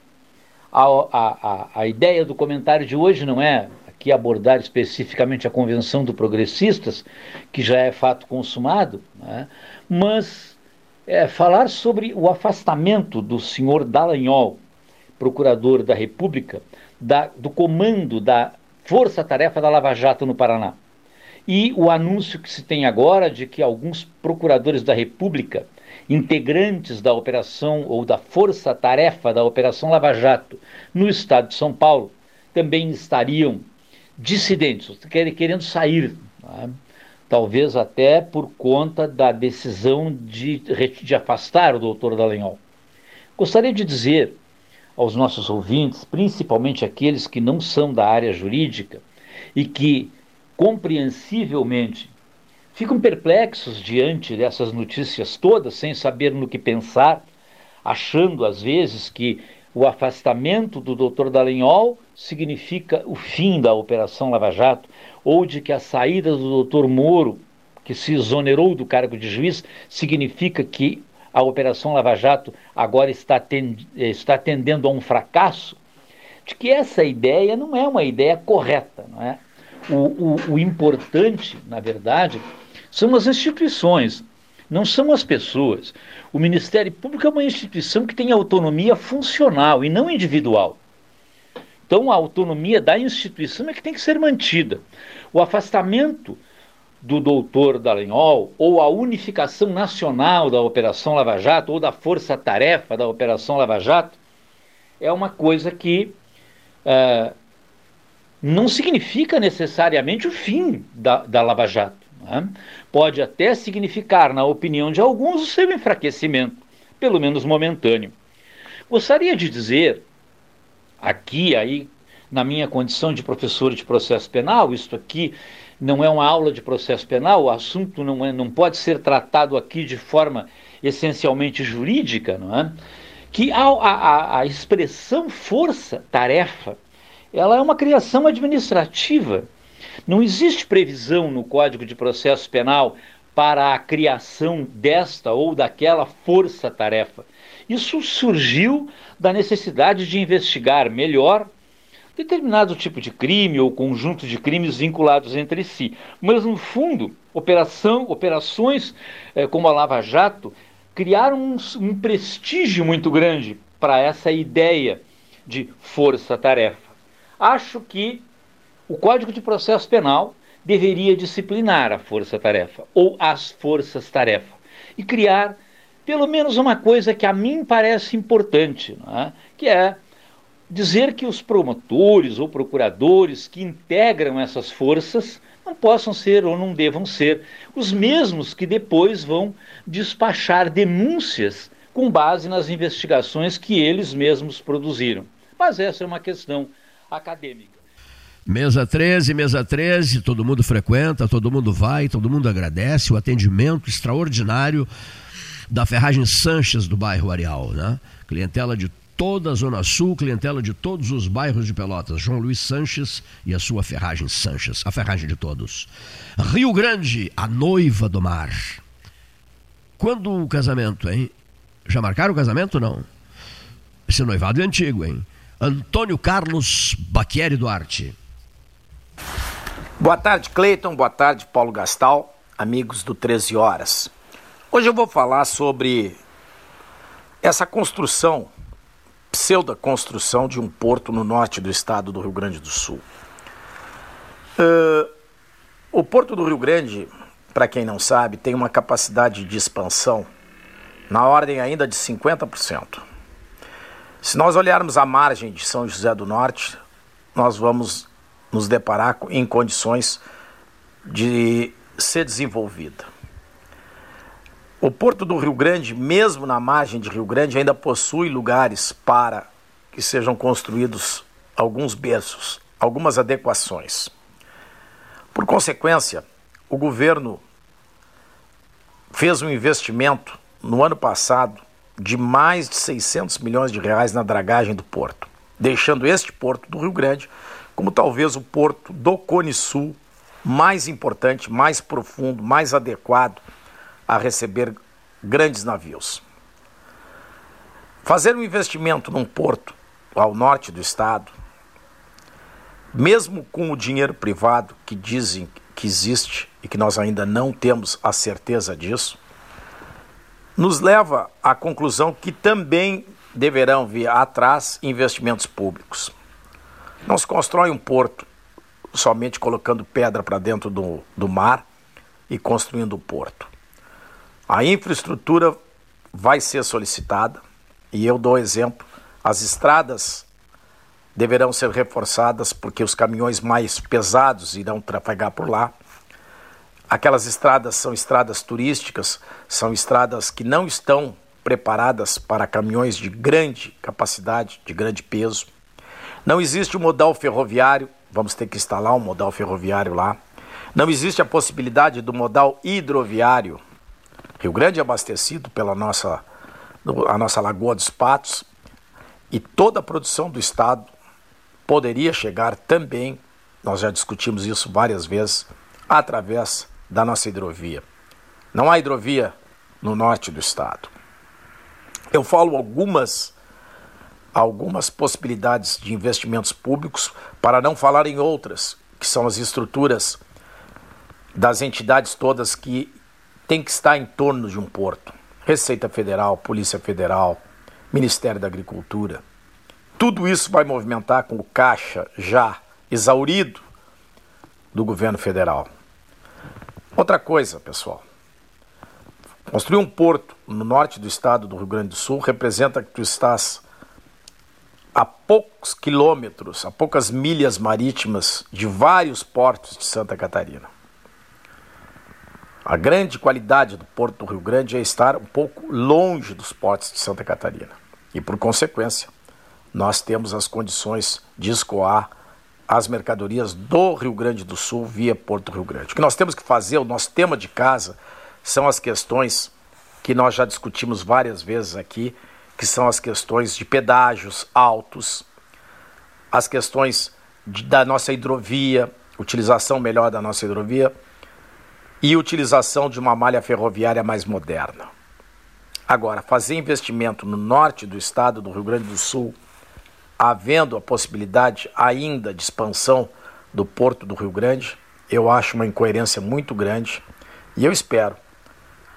a, a, a, ideia do comentário de hoje não é aqui abordar especificamente a convenção do Progressistas, que já é fato consumado, né? mas é, falar sobre o afastamento do senhor Dallagnol, procurador da República, da, do comando da Força Tarefa da Lava Jato no Paraná. E o anúncio que se tem agora de que alguns procuradores da República, integrantes da operação ou da Força Tarefa da Operação Lava Jato no estado de São Paulo, também estariam dissidentes, querendo sair. Tá? Talvez até por conta da decisão de, de afastar o doutor Dallagnol. Gostaria de dizer aos nossos ouvintes, principalmente aqueles que não são da área jurídica e que, compreensivelmente, ficam perplexos diante dessas notícias todas, sem saber no que pensar, achando às vezes que o afastamento do Dr. Dallagnol significa o fim da Operação Lava Jato, ou de que a saída do doutor Moro, que se exonerou do cargo de juiz, significa que a Operação Lava Jato agora está, tend está tendendo a um fracasso, de que essa ideia não é uma ideia correta. Não é? O, o, o importante, na verdade, são as instituições, não são as pessoas. O Ministério Público é uma instituição que tem autonomia funcional e não individual. Então, a autonomia da instituição é que tem que ser mantida. O afastamento do doutor Dallagnol ou a unificação nacional da Operação Lava Jato ou da força-tarefa da Operação Lava Jato é uma coisa que uh, não significa necessariamente o fim da, da Lava Jato. Né? Pode até significar, na opinião de alguns, o seu enfraquecimento, pelo menos momentâneo. Gostaria de dizer aqui, aí, na minha condição de professor de processo penal, isto aqui não é uma aula de processo penal, o assunto não, é, não pode ser tratado aqui de forma essencialmente jurídica, não é? que a, a, a expressão força-tarefa ela é uma criação administrativa. Não existe previsão no Código de Processo Penal para a criação desta ou daquela força-tarefa. Isso surgiu da necessidade de investigar melhor determinado tipo de crime ou conjunto de crimes vinculados entre si. Mas, no fundo, operação, operações eh, como a Lava Jato criaram um, um prestígio muito grande para essa ideia de força-tarefa. Acho que o Código de Processo Penal deveria disciplinar a força-tarefa ou as forças-tarefa e criar pelo menos uma coisa que a mim parece importante, é? que é dizer que os promotores ou procuradores que integram essas forças não possam ser ou não devam ser os mesmos que depois vão despachar denúncias com base nas investigações que eles mesmos produziram. Mas essa é uma questão acadêmica. Mesa 13, mesa 13, todo mundo frequenta, todo mundo vai, todo mundo agradece o atendimento extraordinário da Ferragem Sanches do bairro Areal, né? Clientela de toda a Zona Sul, clientela de todos os bairros de Pelotas. João Luiz Sanches e a sua Ferragem Sanches, a ferragem de todos. Rio Grande, a noiva do mar. Quando o casamento, hein? Já marcaram o casamento não? Esse noivado é antigo, hein? Antônio Carlos Baquieri Duarte. Boa tarde, Cleiton. Boa tarde, Paulo Gastal, amigos do 13 Horas. Hoje eu vou falar sobre essa construção pseudo-construção de um porto no norte do estado do Rio Grande do Sul. Uh, o Porto do Rio Grande, para quem não sabe, tem uma capacidade de expansão na ordem ainda de 50%. Se nós olharmos a margem de São José do Norte, nós vamos nos deparar em condições de ser desenvolvida. O Porto do Rio Grande, mesmo na margem de Rio Grande, ainda possui lugares para que sejam construídos alguns berços, algumas adequações. Por consequência, o governo fez um investimento no ano passado de mais de 600 milhões de reais na dragagem do porto, deixando este porto do Rio Grande como talvez o porto do Cone Sul mais importante, mais profundo, mais adequado a receber grandes navios. Fazer um investimento num porto ao norte do estado, mesmo com o dinheiro privado que dizem que existe e que nós ainda não temos a certeza disso, nos leva à conclusão que também deverão vir atrás investimentos públicos. Não se constrói um porto somente colocando pedra para dentro do, do mar e construindo o porto. A infraestrutura vai ser solicitada e eu dou exemplo: as estradas deverão ser reforçadas porque os caminhões mais pesados irão trafegar por lá. Aquelas estradas são estradas turísticas, são estradas que não estão preparadas para caminhões de grande capacidade, de grande peso. Não existe o um modal ferroviário, vamos ter que instalar um modal ferroviário lá. Não existe a possibilidade do modal hidroviário, Rio Grande é abastecido pela nossa, a nossa Lagoa dos Patos e toda a produção do Estado poderia chegar também, nós já discutimos isso várias vezes, através da nossa hidrovia. Não há hidrovia no norte do Estado. Eu falo algumas algumas possibilidades de investimentos públicos, para não falar em outras, que são as estruturas das entidades todas que tem que estar em torno de um porto. Receita Federal, Polícia Federal, Ministério da Agricultura. Tudo isso vai movimentar com o caixa já exaurido do governo federal. Outra coisa, pessoal. Construir um porto no norte do estado do Rio Grande do Sul representa que tu estás a poucos quilômetros, a poucas milhas marítimas de vários portos de Santa Catarina. A grande qualidade do Porto do Rio Grande é estar um pouco longe dos portos de Santa Catarina. E, por consequência, nós temos as condições de escoar as mercadorias do Rio Grande do Sul via Porto Rio Grande. O que nós temos que fazer, o nosso tema de casa, são as questões que nós já discutimos várias vezes aqui, que são as questões de pedágios altos, as questões de, da nossa hidrovia, utilização melhor da nossa hidrovia e utilização de uma malha ferroviária mais moderna. Agora, fazer investimento no norte do estado do Rio Grande do Sul, havendo a possibilidade ainda de expansão do porto do Rio Grande, eu acho uma incoerência muito grande e eu espero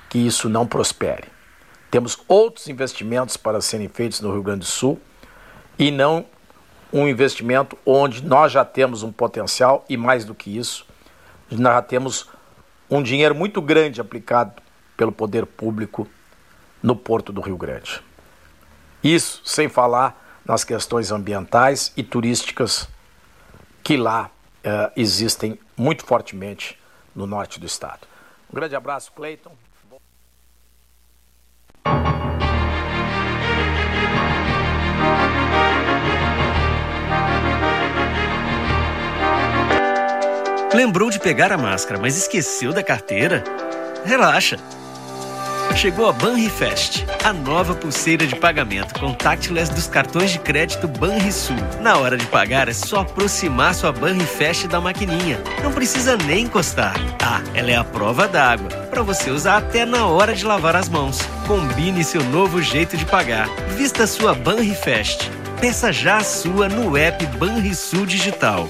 que isso não prospere. Temos outros investimentos para serem feitos no Rio Grande do Sul e não um investimento onde nós já temos um potencial e mais do que isso, nós já temos um dinheiro muito grande aplicado pelo poder público no Porto do Rio Grande. Isso sem falar nas questões ambientais e turísticas que lá uh, existem muito fortemente no norte do estado. Um grande abraço, Cleiton. Lembrou de pegar a máscara, mas esqueceu da carteira? Relaxa! Chegou a Banrifest, a nova pulseira de pagamento contactless dos cartões de crédito Banrisul. Na hora de pagar é só aproximar sua Banrifest da maquininha. Não precisa nem encostar. Ah, ela é a prova d'água, para você usar até na hora de lavar as mãos. Combine seu novo jeito de pagar. Vista sua Banrifest. Peça já a sua no app Banrisul Digital.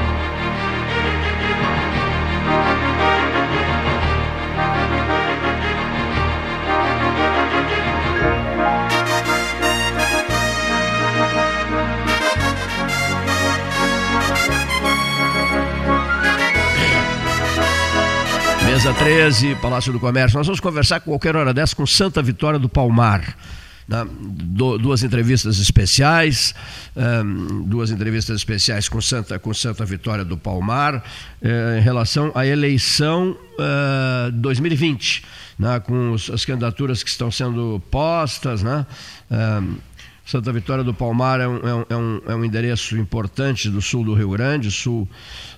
Mesa 13, Palácio do Comércio. Nós vamos conversar qualquer hora dessa com Santa Vitória do Palmar. Né? Duas entrevistas especiais, duas entrevistas especiais com Santa, com Santa Vitória do Palmar, eh, em relação à eleição uh, 2020, né? com as candidaturas que estão sendo postas, né? Um, Santa Vitória do Palmar é um, é, um, é um, endereço importante do sul do Rio Grande, sul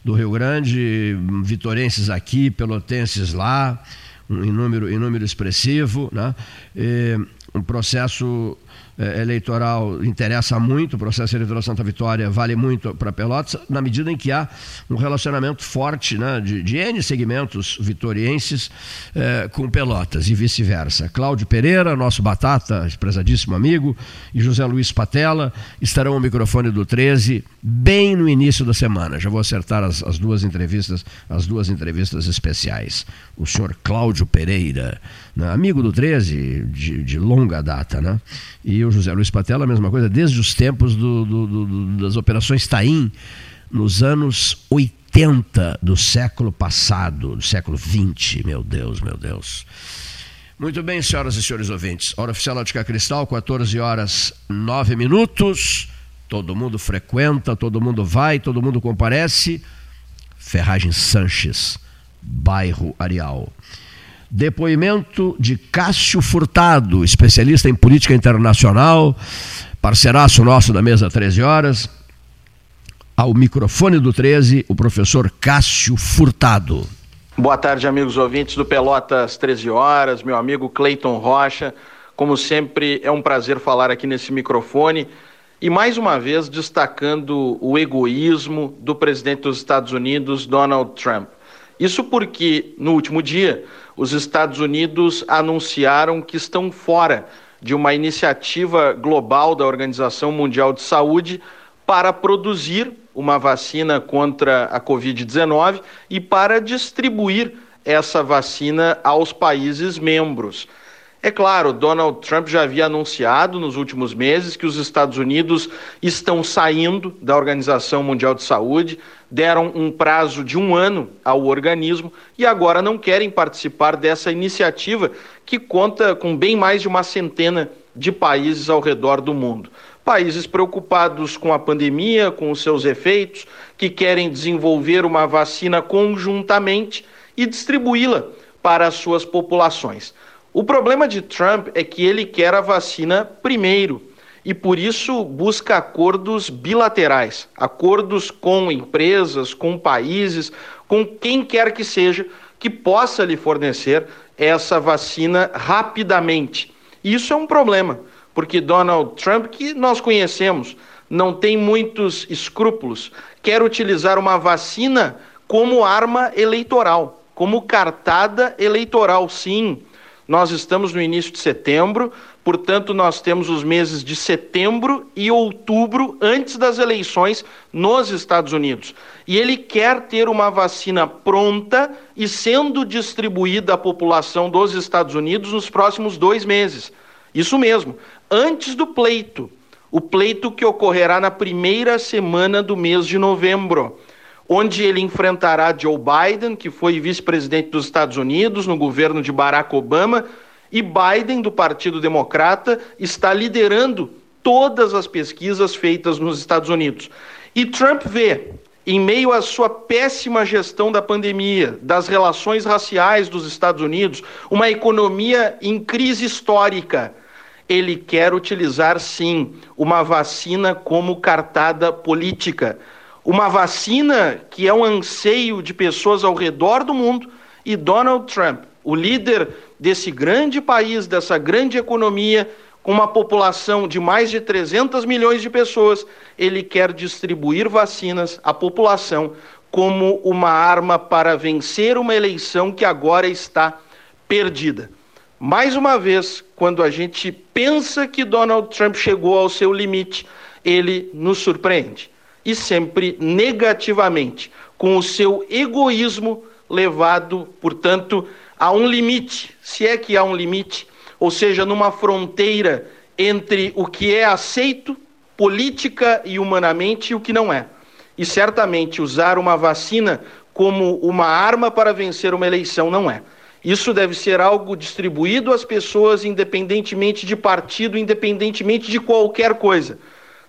do Rio Grande, vitorenses aqui, pelotenses lá, em número, em número expressivo. Né? E um processo é, eleitoral interessa muito, o processo eleitoral Santa Vitória vale muito para Pelotas, na medida em que há um relacionamento forte né, de, de N segmentos vitorienses é, com Pelotas e vice-versa. Cláudio Pereira, nosso batata, prezadíssimo amigo, e José Luiz Patela estarão ao microfone do 13 bem no início da semana. Já vou acertar as, as duas entrevistas, as duas entrevistas especiais. O senhor Cláudio Pereira, né, amigo do 13 de, de longa data, né? E o José Luiz Patela, a mesma coisa, desde os tempos do, do, do, das operações Taim, nos anos 80 do século passado, do século 20, meu Deus, meu Deus. Muito bem, senhoras e senhores ouvintes. Hora oficial Ótica Cristal, 14 horas 9 minutos. Todo mundo frequenta, todo mundo vai, todo mundo comparece. Ferragem Sanches, bairro Areal. Depoimento de Cássio Furtado, especialista em política internacional, parceiraço nosso da mesa 13 horas. Ao microfone do 13, o professor Cássio Furtado. Boa tarde, amigos ouvintes do Pelotas 13 horas, meu amigo Cleiton Rocha. Como sempre, é um prazer falar aqui nesse microfone e mais uma vez destacando o egoísmo do presidente dos Estados Unidos, Donald Trump. Isso porque, no último dia, os Estados Unidos anunciaram que estão fora de uma iniciativa global da Organização Mundial de Saúde para produzir uma vacina contra a Covid-19 e para distribuir essa vacina aos países membros. É claro, Donald Trump já havia anunciado nos últimos meses que os Estados Unidos estão saindo da Organização Mundial de Saúde, deram um prazo de um ano ao organismo e agora não querem participar dessa iniciativa que conta com bem mais de uma centena de países ao redor do mundo. Países preocupados com a pandemia, com os seus efeitos, que querem desenvolver uma vacina conjuntamente e distribuí-la para as suas populações. O problema de Trump é que ele quer a vacina primeiro e por isso busca acordos bilaterais, acordos com empresas, com países, com quem quer que seja que possa lhe fornecer essa vacina rapidamente. Isso é um problema, porque Donald Trump, que nós conhecemos, não tem muitos escrúpulos, quer utilizar uma vacina como arma eleitoral, como cartada eleitoral, sim nós estamos no início de setembro, portanto, nós temos os meses de setembro e outubro antes das eleições nos Estados Unidos. E ele quer ter uma vacina pronta e sendo distribuída à população dos Estados Unidos nos próximos dois meses. Isso mesmo, antes do pleito. o pleito que ocorrerá na primeira semana do mês de novembro, onde ele enfrentará Joe Biden, que foi vice-presidente dos Estados Unidos no governo de Barack Obama, e Biden, do Partido Democrata, está liderando todas as pesquisas feitas nos Estados Unidos. E Trump vê, em meio à sua péssima gestão da pandemia, das relações raciais dos Estados Unidos, uma economia em crise histórica, ele quer utilizar sim uma vacina como cartada política. Uma vacina que é um anseio de pessoas ao redor do mundo e Donald Trump, o líder desse grande país, dessa grande economia, com uma população de mais de 300 milhões de pessoas, ele quer distribuir vacinas à população como uma arma para vencer uma eleição que agora está perdida. Mais uma vez, quando a gente pensa que Donald Trump chegou ao seu limite, ele nos surpreende. E sempre negativamente, com o seu egoísmo levado, portanto, a um limite, se é que há um limite, ou seja, numa fronteira entre o que é aceito política e humanamente e o que não é. E certamente usar uma vacina como uma arma para vencer uma eleição não é. Isso deve ser algo distribuído às pessoas, independentemente de partido, independentemente de qualquer coisa.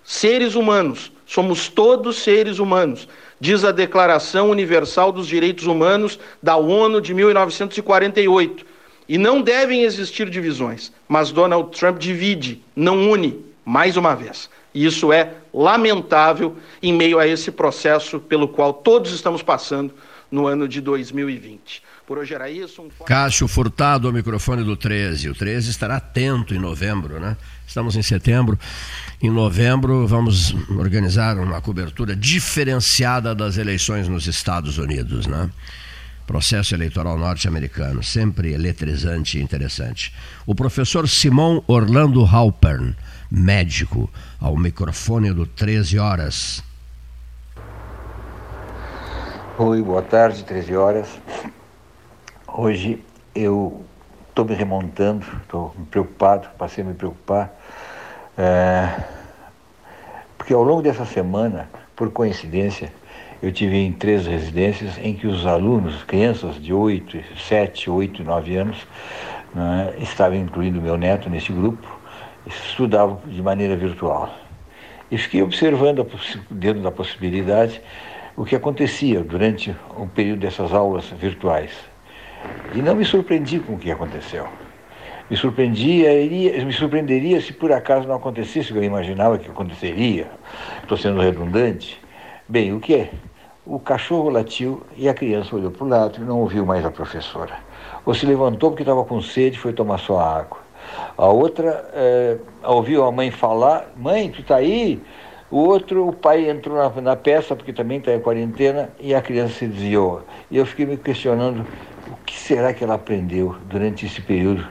Seres humanos, somos todos seres humanos, diz a Declaração Universal dos Direitos Humanos da ONU de 1948. E não devem existir divisões, mas Donald Trump divide, não une, mais uma vez. E isso é lamentável em meio a esse processo pelo qual todos estamos passando no ano de 2020. Por hoje era isso. Um... Cássio Furtado, ao microfone do 13. O 13 estará atento em novembro, né? Estamos em setembro. Em novembro, vamos organizar uma cobertura diferenciada das eleições nos Estados Unidos, né? processo eleitoral norte-americano, sempre eletrizante e interessante. O professor Simão Orlando Halpern, médico, ao microfone do 13 horas. Oi, boa tarde, 13 horas. Hoje eu estou me remontando, estou preocupado, passei a me preocupar, é, porque ao longo dessa semana, por coincidência, eu tive em três residências em que os alunos, crianças de 8, 7, 8, 9 anos, né, estavam incluindo meu neto nesse grupo, estudavam de maneira virtual. E fiquei observando, dentro da possibilidade, o que acontecia durante o período dessas aulas virtuais. E não me surpreendi com o que aconteceu. Me surpreendia, iria, me surpreenderia se por acaso não acontecesse o que eu imaginava que aconteceria. Estou sendo redundante. Bem, o que é? O cachorro latiu e a criança olhou para o lado e não ouviu mais a professora. Ou se levantou porque estava com sede e foi tomar sua água. A outra é, ouviu a mãe falar: Mãe, tu está aí? O outro, o pai entrou na, na peça porque também está em quarentena e a criança se desviou. E eu fiquei me questionando o que será que ela aprendeu durante esse período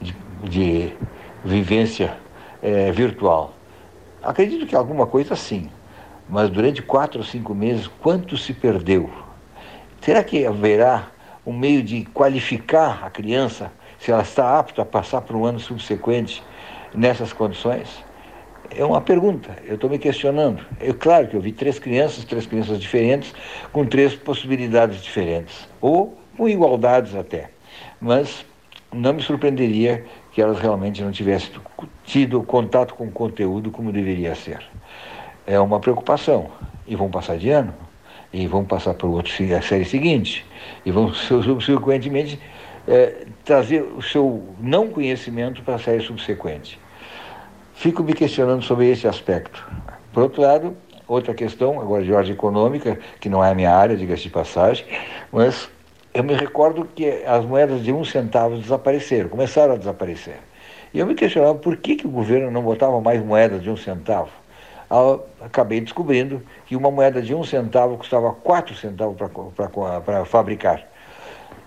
de, de vivência é, virtual. Acredito que alguma coisa sim mas durante quatro ou cinco meses, quanto se perdeu? Será que haverá um meio de qualificar a criança se ela está apta a passar para um ano subsequente nessas condições? É uma pergunta, eu estou me questionando. É claro que eu vi três crianças, três crianças diferentes, com três possibilidades diferentes, ou com igualdades até. Mas não me surpreenderia que elas realmente não tivessem tido contato com o conteúdo como deveria ser é uma preocupação. E vão passar de ano, e vão passar para a série seguinte, e vão subsequentemente é, trazer o seu não conhecimento para a série subsequente. Fico me questionando sobre esse aspecto. Por outro lado, outra questão, agora de ordem econômica, que não é a minha área, diga-se de passagem, mas eu me recordo que as moedas de um centavo desapareceram, começaram a desaparecer. E eu me questionava por que, que o governo não botava mais moedas de um centavo acabei descobrindo que uma moeda de um centavo custava quatro centavos para fabricar.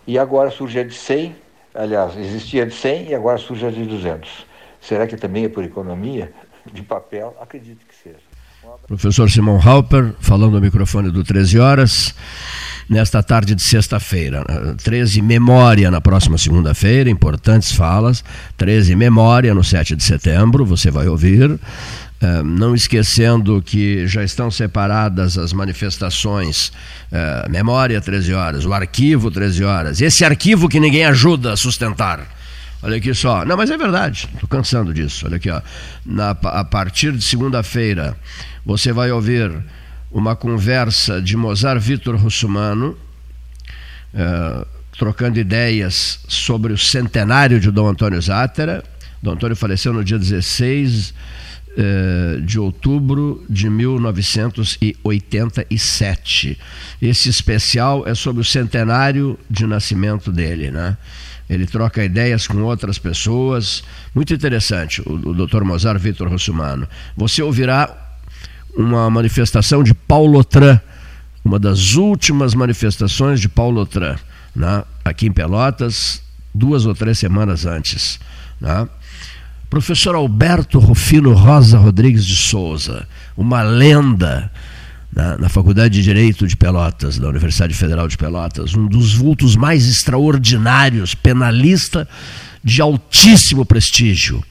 E agora surge a de 100, aliás, existia de 100 e agora surge a de 200. Será que também é por economia de papel? Acredito que seja. Professor Simão Halper, falando ao microfone do 13 horas, nesta tarde de sexta-feira. 13 Memória na próxima segunda-feira, importantes falas. 13 Memória no 7 de setembro, você vai ouvir Uh, não esquecendo que já estão separadas as manifestações, uh, memória 13 horas, o arquivo 13 horas, esse arquivo que ninguém ajuda a sustentar. Olha aqui só, não, mas é verdade, estou cansando disso. Olha aqui, ó. Na, a partir de segunda-feira, você vai ouvir uma conversa de Mozart Vitor Russumano, uh, trocando ideias sobre o centenário de Dom Antônio Zátera. Dom Antônio faleceu no dia 16 eh, de outubro de 1987. Esse especial é sobre o centenário de nascimento dele, né? Ele troca ideias com outras pessoas, muito interessante, o, o Dr. Mozart Vitor Russumano. Você ouvirá uma manifestação de Paulo Otran, uma das últimas manifestações de Paulo Otran, né? aqui em Pelotas, duas ou três semanas antes. Né? Professor Alberto Rufino Rosa Rodrigues de Souza, uma lenda na, na, Faculdade de Direito de Pelotas, da Universidade Federal de Pelotas, um dos vultos mais extraordinários, penalista de altíssimo prestígio.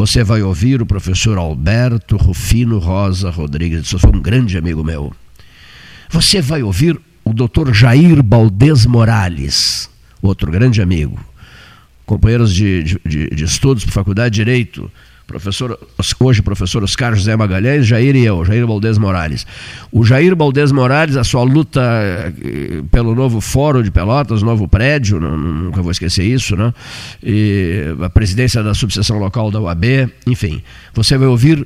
Você vai ouvir o professor Alberto Rufino Rosa Rodrigues de Souza, um grande amigo meu. Você vai ouvir o doutor Jair Baldes Morales, outro grande amigo companheiros de, de, de estudos para Faculdade de Direito, professor, hoje professor Oscar José Magalhães, Jair e eu, Jair Baldes Morales. O Jair Baldes Morales, a sua luta eh, pelo novo fórum de Pelotas, novo prédio, não, nunca vou esquecer isso, né? E a presidência da subseção local da UAB, enfim. Você vai ouvir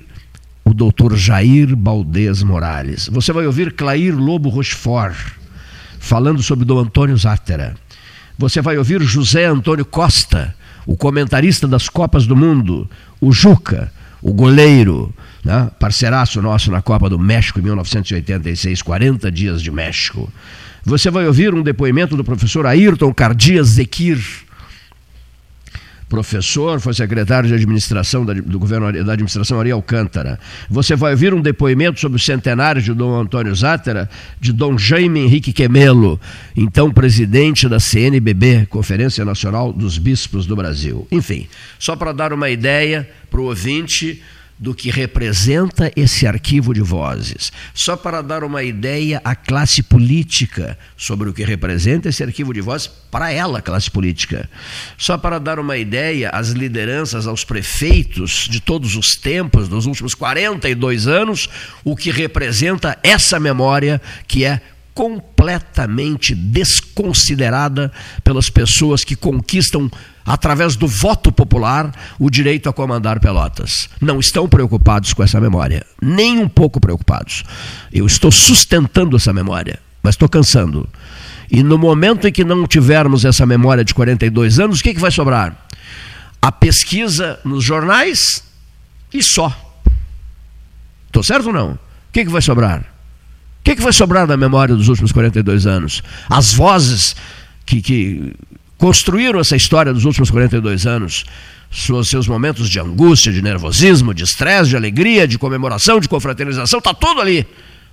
o doutor Jair Baldes Morales. Você vai ouvir Clair Lobo Rochefort falando sobre o Antônio Zátera. Você vai ouvir José Antônio Costa, o comentarista das Copas do Mundo, o Juca, o goleiro, né? parceiraço nosso na Copa do México em 1986, 40 dias de México. Você vai ouvir um depoimento do professor Ayrton Cardias Zekir, professor, foi secretário de administração do governo da administração Ari Alcântara. Você vai ouvir um depoimento sobre o centenário de Dom Antônio Zátera, de Dom Jaime Henrique Quemelo, então presidente da CNBB, Conferência Nacional dos Bispos do Brasil. Enfim, só para dar uma ideia para o ouvinte do que representa esse arquivo de vozes. Só para dar uma ideia à classe política sobre o que representa esse arquivo de vozes para ela, classe política. Só para dar uma ideia às lideranças, aos prefeitos de todos os tempos, dos últimos 42 anos, o que representa essa memória que é completamente desconsiderada pelas pessoas que conquistam através do voto popular, o direito a comandar Pelotas. Não estão preocupados com essa memória, nem um pouco preocupados. Eu estou sustentando essa memória, mas estou cansando. E no momento em que não tivermos essa memória de 42 anos, o que, que vai sobrar? A pesquisa nos jornais e só. Estou certo ou não? O que, que vai sobrar? O que, que vai sobrar da memória dos últimos 42 anos? As vozes que, que construíram essa história dos últimos 42 anos, seus momentos de angústia, de nervosismo, de estresse, de alegria, de comemoração, de confraternização, está tudo ali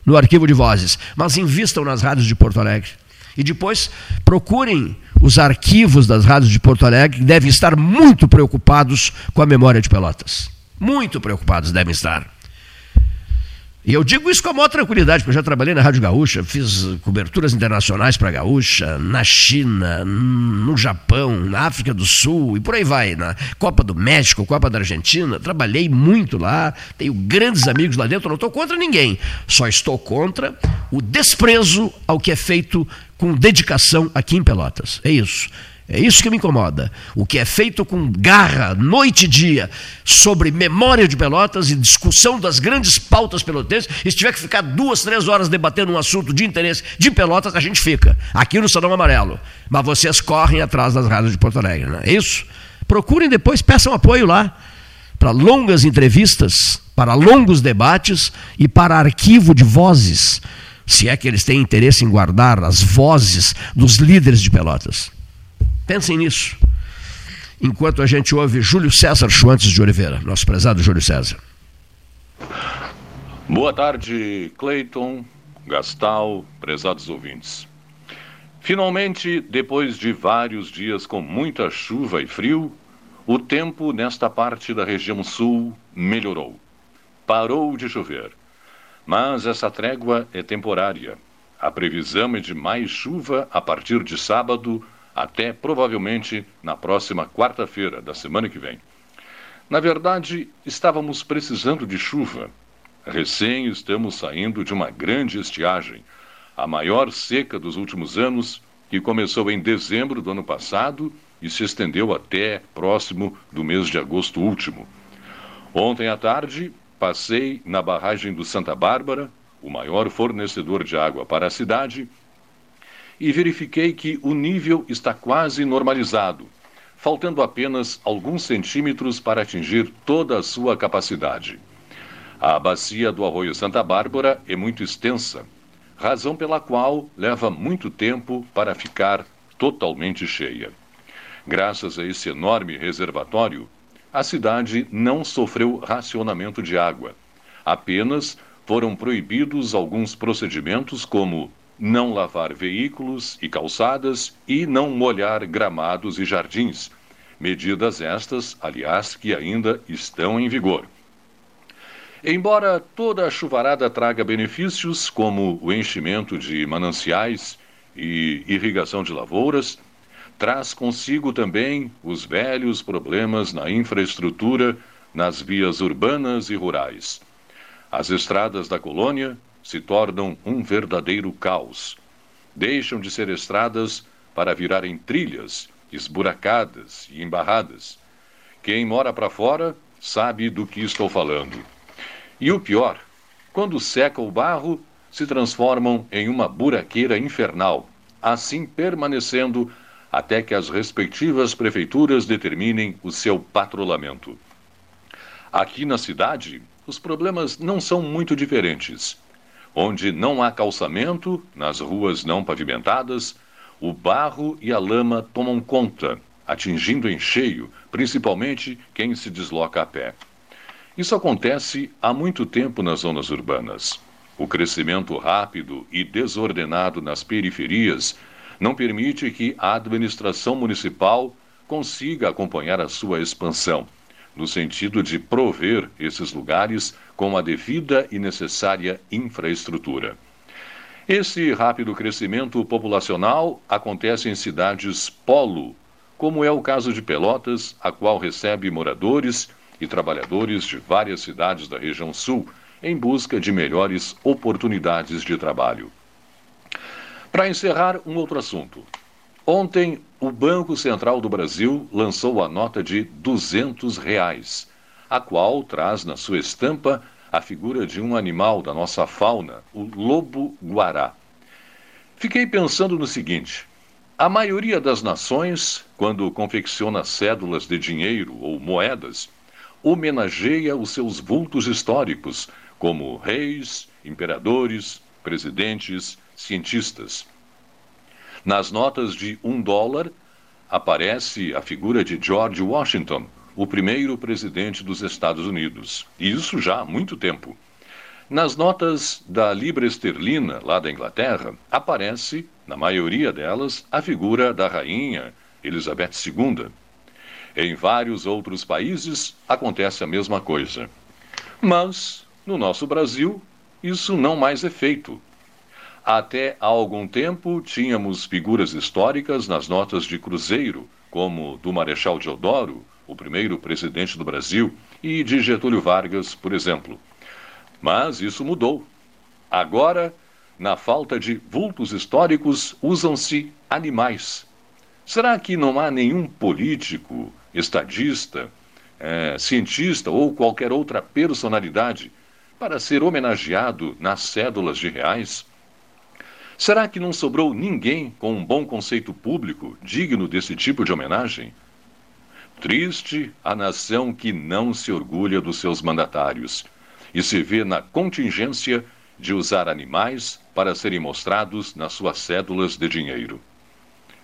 no arquivo de vozes. Mas invistam nas rádios de Porto Alegre. E depois procurem os arquivos das rádios de Porto Alegre, que devem estar muito preocupados com a memória de Pelotas. Muito preocupados devem estar. E eu digo isso com a maior tranquilidade, porque eu já trabalhei na Rádio Gaúcha, fiz coberturas internacionais para a Gaúcha, na China, no Japão, na África do Sul e por aí vai, na Copa do México, Copa da Argentina. Trabalhei muito lá, tenho grandes amigos lá dentro, não estou contra ninguém, só estou contra o desprezo ao que é feito com dedicação aqui em Pelotas. É isso. É isso que me incomoda. O que é feito com garra, noite e dia, sobre memória de Pelotas e discussão das grandes pautas pelotenses, e se tiver que ficar duas, três horas debatendo um assunto de interesse de Pelotas, a gente fica. Aqui no Salão Amarelo. Mas vocês correm atrás das rádios de Porto Alegre, não é isso? Procurem depois, peçam apoio lá para longas entrevistas, para longos debates e para arquivo de vozes, se é que eles têm interesse em guardar as vozes dos líderes de Pelotas. Pensem nisso. Enquanto a gente ouve Júlio César Schwantes de Oliveira, nosso prezado Júlio César. Boa tarde, Cleiton, Gastal, prezados ouvintes. Finalmente, depois de vários dias com muita chuva e frio, o tempo nesta parte da região sul melhorou. parou de chover. Mas essa trégua é temporária. A previsão é de mais chuva a partir de sábado até provavelmente na próxima quarta-feira da semana que vem. Na verdade, estávamos precisando de chuva. Recém estamos saindo de uma grande estiagem, a maior seca dos últimos anos, que começou em dezembro do ano passado e se estendeu até próximo do mês de agosto último. Ontem à tarde, passei na barragem do Santa Bárbara, o maior fornecedor de água para a cidade, e verifiquei que o nível está quase normalizado, faltando apenas alguns centímetros para atingir toda a sua capacidade. A bacia do Arroio Santa Bárbara é muito extensa, razão pela qual leva muito tempo para ficar totalmente cheia. Graças a esse enorme reservatório, a cidade não sofreu racionamento de água. Apenas foram proibidos alguns procedimentos como não lavar veículos e calçadas e não molhar gramados e jardins. Medidas estas, aliás, que ainda estão em vigor. Embora toda a chuvarada traga benefícios, como o enchimento de mananciais e irrigação de lavouras, traz consigo também os velhos problemas na infraestrutura nas vias urbanas e rurais. As estradas da colônia se tornam um verdadeiro caos. Deixam de ser estradas para virarem trilhas, esburacadas e embarradas. Quem mora para fora sabe do que estou falando. E o pior, quando seca o barro, se transformam em uma buraqueira infernal, assim permanecendo até que as respectivas prefeituras determinem o seu patrulhamento. Aqui na cidade, os problemas não são muito diferentes. Onde não há calçamento, nas ruas não pavimentadas, o barro e a lama tomam conta, atingindo em cheio, principalmente quem se desloca a pé. Isso acontece há muito tempo nas zonas urbanas. O crescimento rápido e desordenado nas periferias não permite que a administração municipal consiga acompanhar a sua expansão no sentido de prover esses lugares com a devida e necessária infraestrutura. Esse rápido crescimento populacional acontece em cidades polo, como é o caso de Pelotas, a qual recebe moradores e trabalhadores de várias cidades da região sul em busca de melhores oportunidades de trabalho. Para encerrar, um outro assunto. Ontem, o Banco Central do Brasil lançou a nota de 200 reais, a qual traz na sua estampa a figura de um animal da nossa fauna, o lobo-guará. Fiquei pensando no seguinte: a maioria das nações, quando confecciona cédulas de dinheiro ou moedas, homenageia os seus vultos históricos, como reis, imperadores, presidentes, cientistas. Nas notas de um dólar aparece a figura de George Washington, o primeiro presidente dos Estados Unidos. E isso já há muito tempo. Nas notas da libra esterlina, lá da Inglaterra, aparece, na maioria delas, a figura da rainha Elizabeth II. Em vários outros países acontece a mesma coisa. Mas, no nosso Brasil, isso não mais é feito. Até há algum tempo tínhamos figuras históricas nas notas de cruzeiro, como do Marechal Deodoro, o primeiro presidente do Brasil, e de Getúlio Vargas, por exemplo. Mas isso mudou. Agora, na falta de vultos históricos, usam-se animais. Será que não há nenhum político, estadista, é, cientista ou qualquer outra personalidade para ser homenageado nas cédulas de reais? Será que não sobrou ninguém com um bom conceito público digno desse tipo de homenagem? Triste a nação que não se orgulha dos seus mandatários e se vê na contingência de usar animais para serem mostrados nas suas cédulas de dinheiro.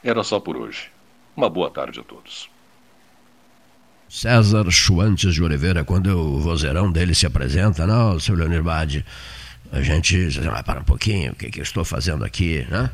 Era só por hoje. Uma boa tarde a todos. César Schwantes de Oliveira, quando o vozeirão dele se apresenta, não, seu Leonir Bade, a gente para um pouquinho, o que, que eu estou fazendo aqui, né?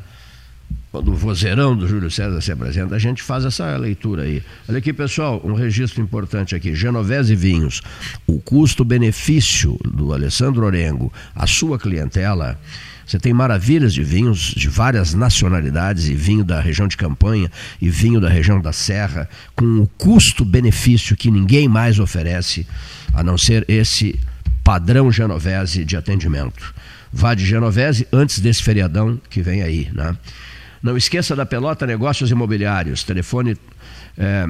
Quando o vozeirão do Júlio César se apresenta, a gente faz essa leitura aí. Olha aqui, pessoal, um registro importante aqui. Genovese Vinhos. O custo-benefício do Alessandro Orengo, a sua clientela. Você tem maravilhas de vinhos de várias nacionalidades, e vinho da região de Campanha, e vinho da região da Serra, com o custo-benefício que ninguém mais oferece, a não ser esse padrão Genovese de atendimento. Vá de Genovese antes desse feriadão que vem aí, né? Não esqueça da Pelota Negócios Imobiliários. Telefone é,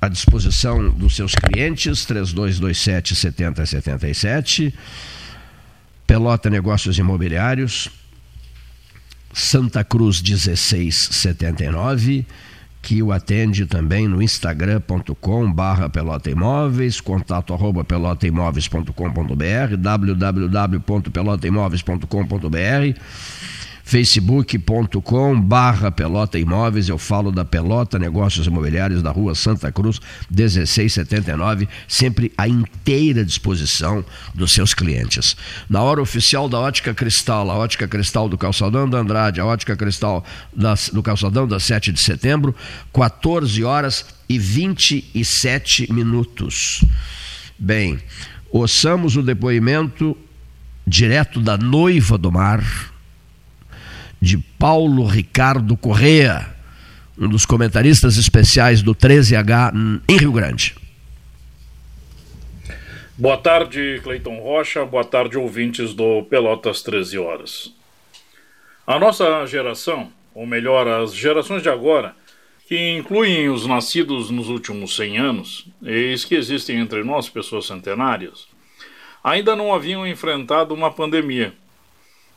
à disposição dos seus clientes, 3227 7077. Pelota Negócios Imobiliários, Santa Cruz 1679, que o atende também no instagram.com barra pelota imóveis, contato arroba pelotaimóveis.com.br, www.pelotaimóveis.com.br facebook.com barra Pelota Imóveis, eu falo da Pelota Negócios Imobiliários da rua Santa Cruz 1679, sempre à inteira disposição dos seus clientes. Na hora oficial da Ótica Cristal, a Ótica Cristal do Calçadão da Andrade, a Ótica Cristal do Calçadão da 7 de setembro, 14 horas e 27 minutos. Bem, ouçamos o depoimento direto da noiva do mar, de Paulo Ricardo Correa, um dos comentaristas especiais do 13H em Rio Grande. Boa tarde, Cleiton Rocha. Boa tarde, ouvintes do Pelotas 13 Horas. A nossa geração, ou melhor, as gerações de agora, que incluem os nascidos nos últimos 100 anos, eis que existem entre nós pessoas centenárias, ainda não haviam enfrentado uma pandemia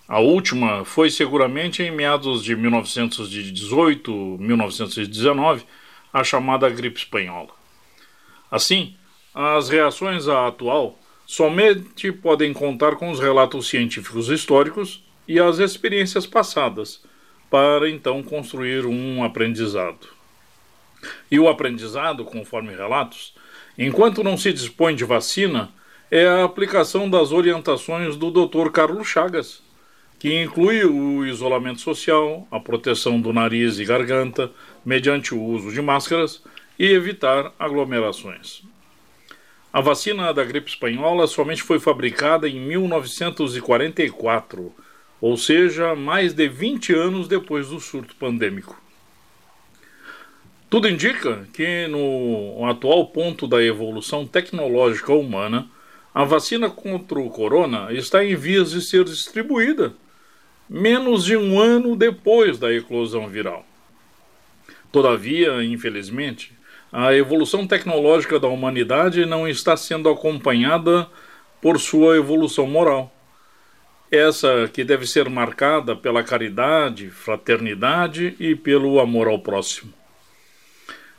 a última foi seguramente em meados de 1918, 1919, a chamada gripe espanhola. Assim, as reações à atual somente podem contar com os relatos científicos históricos e as experiências passadas, para então construir um aprendizado. E o aprendizado, conforme relatos, enquanto não se dispõe de vacina, é a aplicação das orientações do Dr. Carlos Chagas, que inclui o isolamento social, a proteção do nariz e garganta, mediante o uso de máscaras e evitar aglomerações. A vacina da gripe espanhola somente foi fabricada em 1944, ou seja, mais de 20 anos depois do surto pandêmico. Tudo indica que, no atual ponto da evolução tecnológica humana, a vacina contra o corona está em vias de ser distribuída menos de um ano depois da eclosão viral. Todavia, infelizmente, a evolução tecnológica da humanidade não está sendo acompanhada por sua evolução moral. Essa que deve ser marcada pela caridade, fraternidade e pelo amor ao próximo.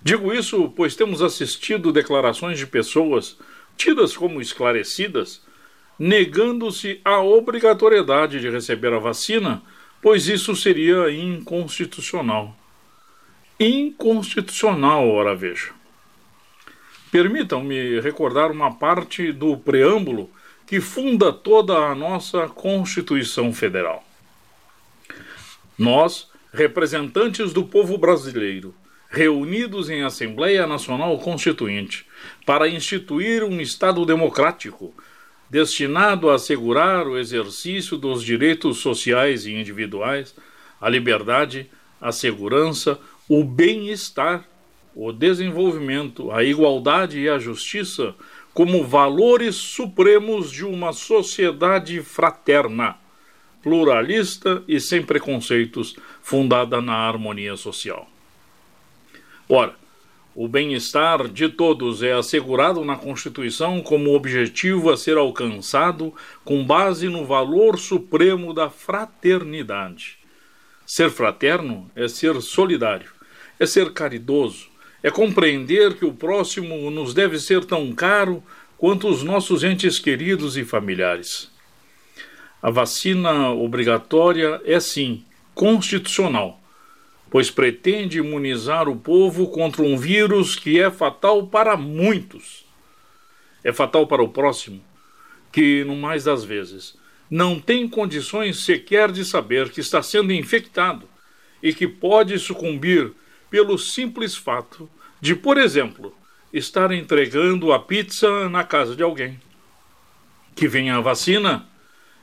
Digo isso pois temos assistido declarações de pessoas tidas como esclarecidas negando-se a obrigatoriedade de receber a vacina, pois isso seria inconstitucional. Inconstitucional, ora veja. Permitam-me recordar uma parte do preâmbulo que funda toda a nossa Constituição Federal. Nós, representantes do povo brasileiro, reunidos em Assembleia Nacional Constituinte, para instituir um Estado democrático, destinado a assegurar o exercício dos direitos sociais e individuais, a liberdade, a segurança, o bem-estar, o desenvolvimento, a igualdade e a justiça como valores supremos de uma sociedade fraterna, pluralista e sem preconceitos, fundada na harmonia social. Ora, o bem-estar de todos é assegurado na Constituição como objetivo a ser alcançado com base no valor supremo da fraternidade. Ser fraterno é ser solidário, é ser caridoso, é compreender que o próximo nos deve ser tão caro quanto os nossos entes queridos e familiares. A vacina obrigatória é, sim, constitucional pois pretende imunizar o povo contra um vírus que é fatal para muitos. É fatal para o próximo, que, no mais das vezes, não tem condições sequer de saber que está sendo infectado e que pode sucumbir pelo simples fato de, por exemplo, estar entregando a pizza na casa de alguém. Que venha a vacina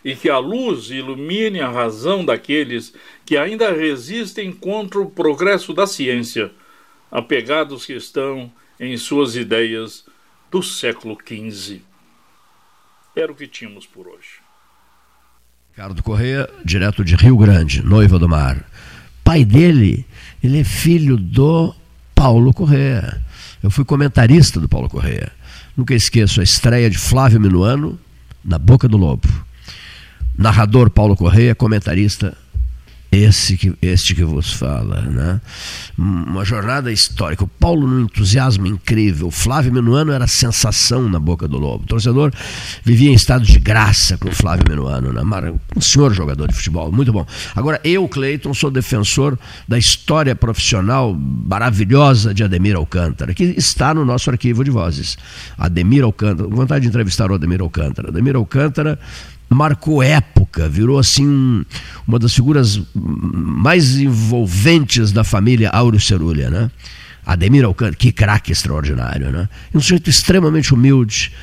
e que a luz ilumine a razão daqueles que ainda resistem contra o progresso da ciência, apegados que estão em suas ideias do século XV. Era o que tínhamos por hoje. Ricardo Correia, direto de Rio Grande, noiva do mar. Pai dele, ele é filho do Paulo Correia. Eu fui comentarista do Paulo Correia. Nunca esqueço a estreia de Flávio Minuano na Boca do Lobo. Narrador Paulo Correia, comentarista esse que, este que vos fala. Né? Uma jornada histórica. O Paulo, num entusiasmo incrível. O Flávio Minuano era sensação na boca do lobo. O torcedor vivia em estado de graça com o Flávio Minuano. Né? Um senhor jogador de futebol, muito bom. Agora, eu, Cleiton, sou defensor da história profissional maravilhosa de Ademir Alcântara, que está no nosso arquivo de vozes. Ademir Alcântara, vontade de entrevistar o Ademir Alcântara. Ademir Alcântara marcou época, virou assim uma das figuras mais envolventes da família Áureo Cerulha, né? Ademir Alcântara, que craque extraordinário, né? Um sujeito extremamente humilde,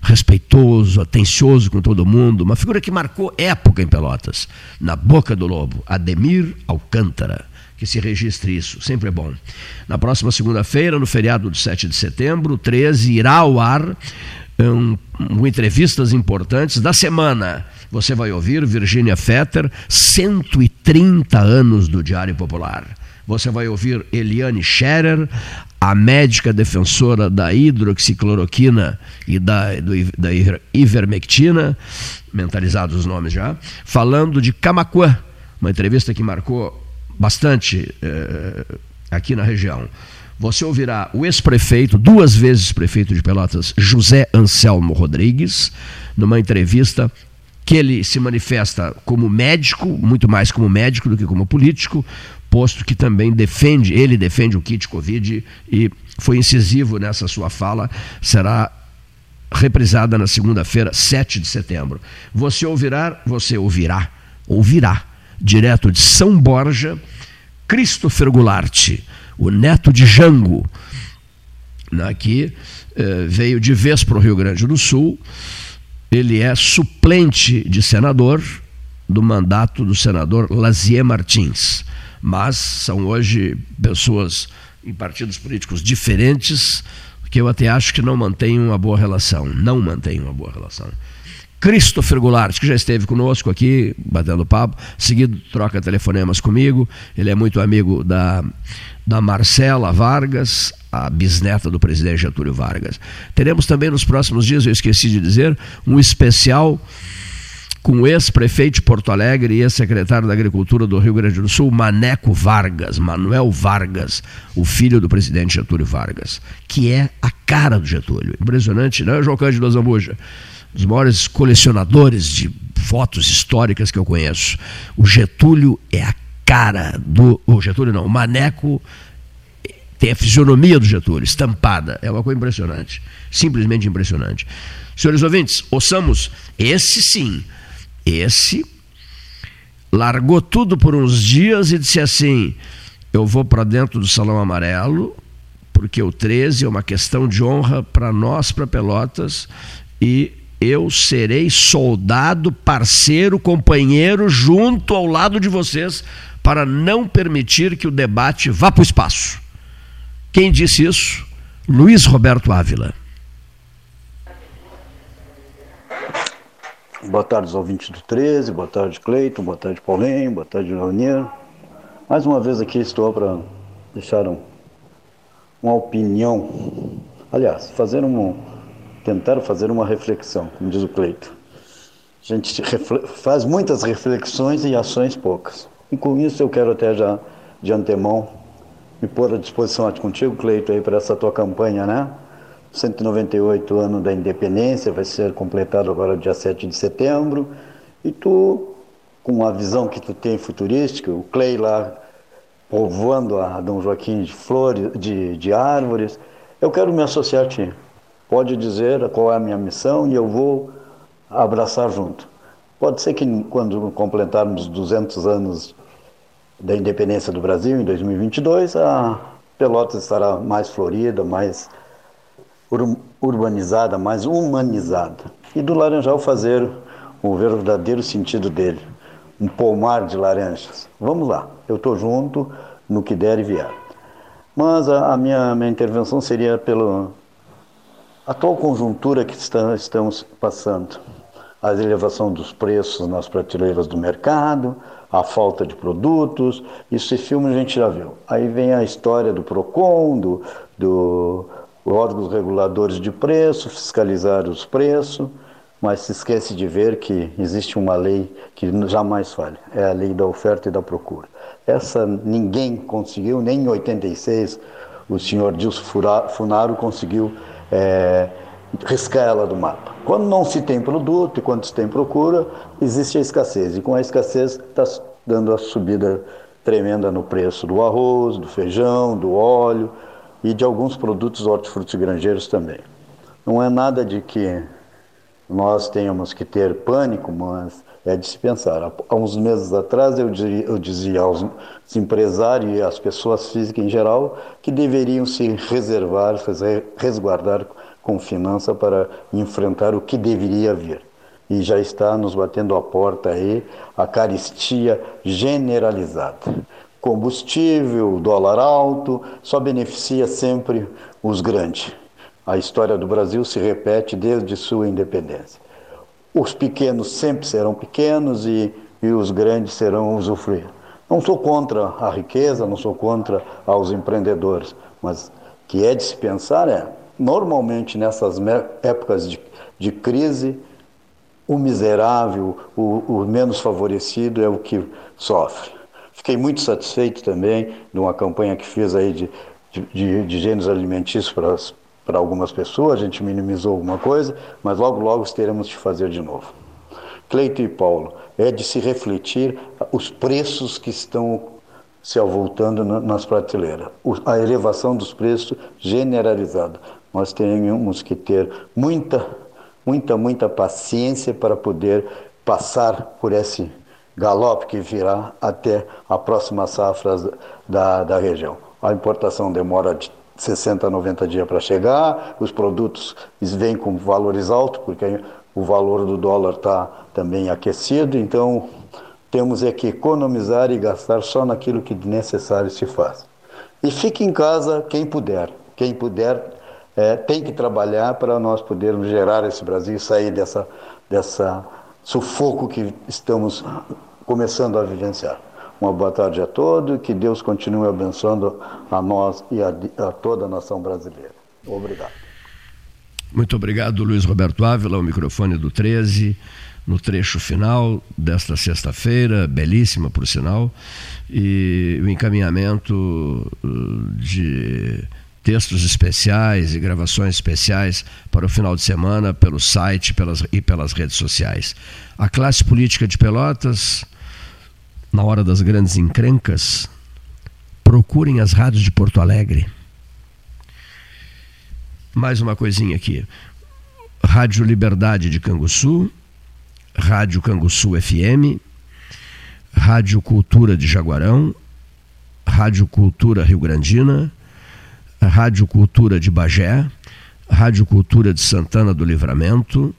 respeitoso, atencioso com todo mundo, uma figura que marcou época em Pelotas, na boca do lobo, Ademir Alcântara. Que se registre isso, sempre é bom. Na próxima segunda-feira, no feriado de 7 de setembro, 13, irá ao ar um, um, entrevistas importantes da semana. Você vai ouvir Virginia Fetter, 130 anos do Diário Popular. Você vai ouvir Eliane Scherer, a médica defensora da hidroxicloroquina e da, do, da ivermectina, mentalizados os nomes já, falando de Camacuã, uma entrevista que marcou bastante eh, aqui na região você ouvirá o ex-prefeito, duas vezes prefeito de Pelotas, José Anselmo Rodrigues, numa entrevista que ele se manifesta como médico, muito mais como médico do que como político, posto que também defende, ele defende o kit Covid e foi incisivo nessa sua fala, será reprisada na segunda-feira, 7 de setembro. Você ouvirá, você ouvirá, ouvirá, direto de São Borja, Christopher Goulart o neto de Jango, né, que eh, veio de vez para o Rio Grande do Sul. Ele é suplente de senador do mandato do senador Lazier Martins. Mas são hoje pessoas em partidos políticos diferentes que eu até acho que não mantêm uma boa relação. Não mantêm uma boa relação. Christopher Goulart, que já esteve conosco aqui, batendo papo, seguido troca telefonemas comigo. Ele é muito amigo da, da Marcela Vargas, a bisneta do presidente Getúlio Vargas. Teremos também nos próximos dias, eu esqueci de dizer, um especial com o ex-prefeito de Porto Alegre e ex-secretário da Agricultura do Rio Grande do Sul, Maneco Vargas, Manuel Vargas, o filho do presidente Getúlio Vargas, que é a cara do Getúlio. Impressionante, não é, João Cândido Zambuja? Os maiores colecionadores de fotos históricas que eu conheço. O Getúlio é a cara do. Getúlio não, o Maneco tem a fisionomia do Getúlio, estampada. É uma coisa impressionante. Simplesmente impressionante. Senhores ouvintes, ouçamos, esse sim, esse largou tudo por uns dias e disse assim: eu vou para dentro do Salão Amarelo, porque o 13 é uma questão de honra para nós, para Pelotas, e eu serei soldado, parceiro, companheiro, junto ao lado de vocês, para não permitir que o debate vá para o espaço. Quem disse isso? Luiz Roberto Ávila. Boa tarde aos ouvintes do 13, boa tarde Cleiton, boa tarde Paulinho, boa tarde Leonir. Mais uma vez aqui estou para deixar um, uma opinião, aliás, fazer um, tentar fazer uma reflexão, como diz o Cleito. A gente faz muitas reflexões e ações poucas. E com isso eu quero até já de antemão me pôr à disposição contigo, Cleito, aí para essa tua campanha, né? 198 anos da independência, vai ser completado agora dia 7 de setembro. E tu, com a visão que tu tem futurística, o Clay lá povoando a Dom Joaquim de flores, de, de árvores, eu quero me associar a ti pode dizer qual é a minha missão e eu vou abraçar junto. Pode ser que quando completarmos 200 anos da independência do Brasil, em 2022, a Pelotas estará mais florida, mais ur urbanizada, mais humanizada. E do Laranjal fazer o verdadeiro sentido dele, um pomar de laranjas. Vamos lá, eu estou junto no que der e vier. Mas a, a minha, minha intervenção seria pela atual conjuntura que está, estamos passando. A elevação dos preços nas prateleiras do mercado, a falta de produtos, isso esse filme a gente já viu. Aí vem a história do PROCON, do, do órgãos reguladores de preço, fiscalizar os preços, mas se esquece de ver que existe uma lei que jamais falha, é a lei da oferta e da procura. Essa ninguém conseguiu, nem em 86 o senhor Dilson Funaro conseguiu é, riscar ela do mapa. Quando não se tem produto e quando se tem procura, existe a escassez. E com a escassez está dando a subida tremenda no preço do arroz, do feijão, do óleo e de alguns produtos hortifrutos granjeiros também. Não é nada de que nós tenhamos que ter pânico, mas é de se pensar. Há uns meses atrás eu eu dizia aos empresários e às pessoas físicas em geral que deveriam se reservar, resguardar com finança para enfrentar o que deveria vir. E já está nos batendo a porta aí a caristia generalizada. Combustível, dólar alto, só beneficia sempre os grandes a história do Brasil se repete desde sua independência. Os pequenos sempre serão pequenos e, e os grandes serão usufruir. Não sou contra a riqueza, não sou contra os empreendedores, mas que é de se pensar é, normalmente nessas épocas de, de crise, o miserável, o, o, menos favorecido é o que sofre. Fiquei muito satisfeito também de uma campanha que fiz aí de, de, de, gêneros alimentícios para as para algumas pessoas, a gente minimizou alguma coisa, mas logo, logo teremos de fazer de novo. Cleito e Paulo, é de se refletir os preços que estão se avultando nas prateleiras, a elevação dos preços generalizada. Nós temos que ter muita, muita, muita paciência para poder passar por esse galope que virá até a próxima safra da, da região. A importação demora de 60, 90 dias para chegar, os produtos vêm com valores altos, porque o valor do dólar está também aquecido, então temos é que economizar e gastar só naquilo que necessário se faz. E fique em casa quem puder, quem puder é, tem que trabalhar para nós podermos gerar esse Brasil e sair dessa, dessa sufoco que estamos começando a vivenciar. Uma boa tarde a todos, que Deus continue abençoando a nós e a, a toda a nação brasileira. Obrigado. Muito obrigado, Luiz Roberto Ávila, o microfone do 13, no trecho final desta sexta-feira, belíssima por sinal, e o encaminhamento uh, de textos especiais e gravações especiais para o final de semana pelo site pelas, e pelas redes sociais. A classe política de Pelotas na hora das grandes encrencas, procurem as rádios de Porto Alegre. Mais uma coisinha aqui. Rádio Liberdade de Canguçu, Rádio Canguçu FM, Rádio Cultura de Jaguarão, Rádio Cultura Rio Grandina, Rádio Cultura de Bagé, Rádio Cultura de Santana do Livramento,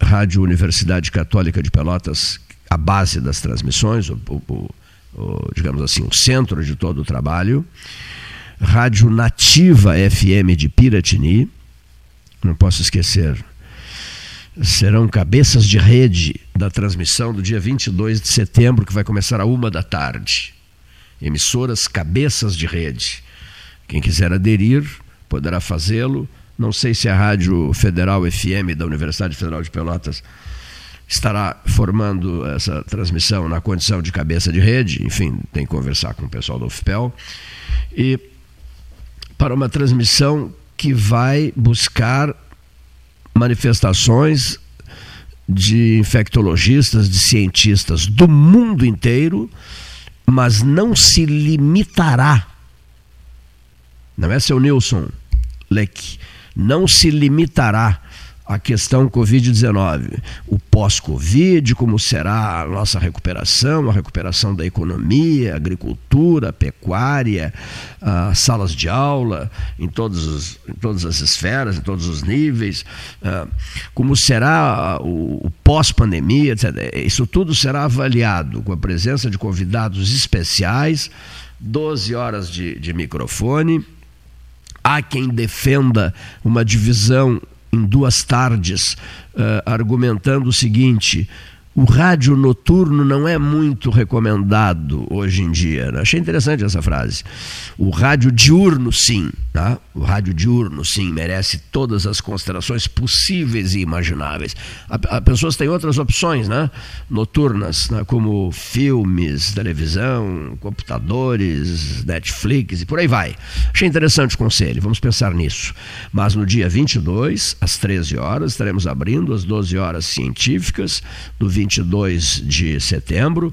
Rádio Universidade Católica de Pelotas, a base das transmissões, o, o, o, digamos assim, o centro de todo o trabalho. Rádio Nativa FM de Piratini, não posso esquecer, serão cabeças de rede da transmissão do dia 22 de setembro, que vai começar a uma da tarde. Emissoras cabeças de rede. Quem quiser aderir, poderá fazê-lo. Não sei se a Rádio Federal FM da Universidade Federal de Pelotas estará formando essa transmissão na condição de cabeça de rede, enfim, tem que conversar com o pessoal do UFPEL, e para uma transmissão que vai buscar manifestações de infectologistas, de cientistas do mundo inteiro, mas não se limitará. Não é seu Nilson Leck, não se limitará a questão Covid-19, o pós-Covid, como será a nossa recuperação, a recuperação da economia, agricultura, pecuária, ah, salas de aula, em, os, em todas as esferas, em todos os níveis, ah, como será o, o pós-pandemia, etc. Isso tudo será avaliado com a presença de convidados especiais, 12 horas de, de microfone. Há quem defenda uma divisão em duas tardes, uh, argumentando o seguinte: o rádio noturno não é muito recomendado hoje em dia. Né? Achei interessante essa frase. O rádio diurno, sim. Tá? O rádio diurno, sim, merece todas as considerações possíveis e imagináveis. A, a pessoas têm outras opções né? noturnas, né? como filmes, televisão, computadores, Netflix e por aí vai. Achei interessante o conselho, vamos pensar nisso. Mas no dia 22, às 13 horas, estaremos abrindo as 12 horas científicas do 20 22 de setembro,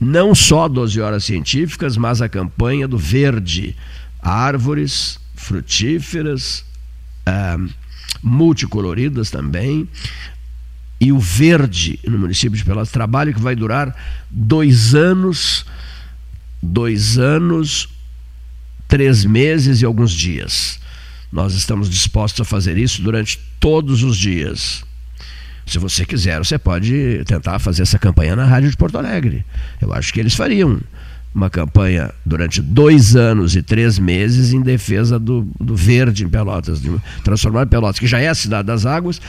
não só 12 horas científicas, mas a campanha do verde, árvores frutíferas, ah, multicoloridas também, e o verde no município de Pelotas, trabalho que vai durar dois anos, dois anos, três meses e alguns dias. Nós estamos dispostos a fazer isso durante todos os dias. Se você quiser, você pode tentar fazer essa campanha na Rádio de Porto Alegre. Eu acho que eles fariam uma campanha durante dois anos e três meses em defesa do, do verde em Pelotas, de transformar Pelotas, que já é a cidade das águas,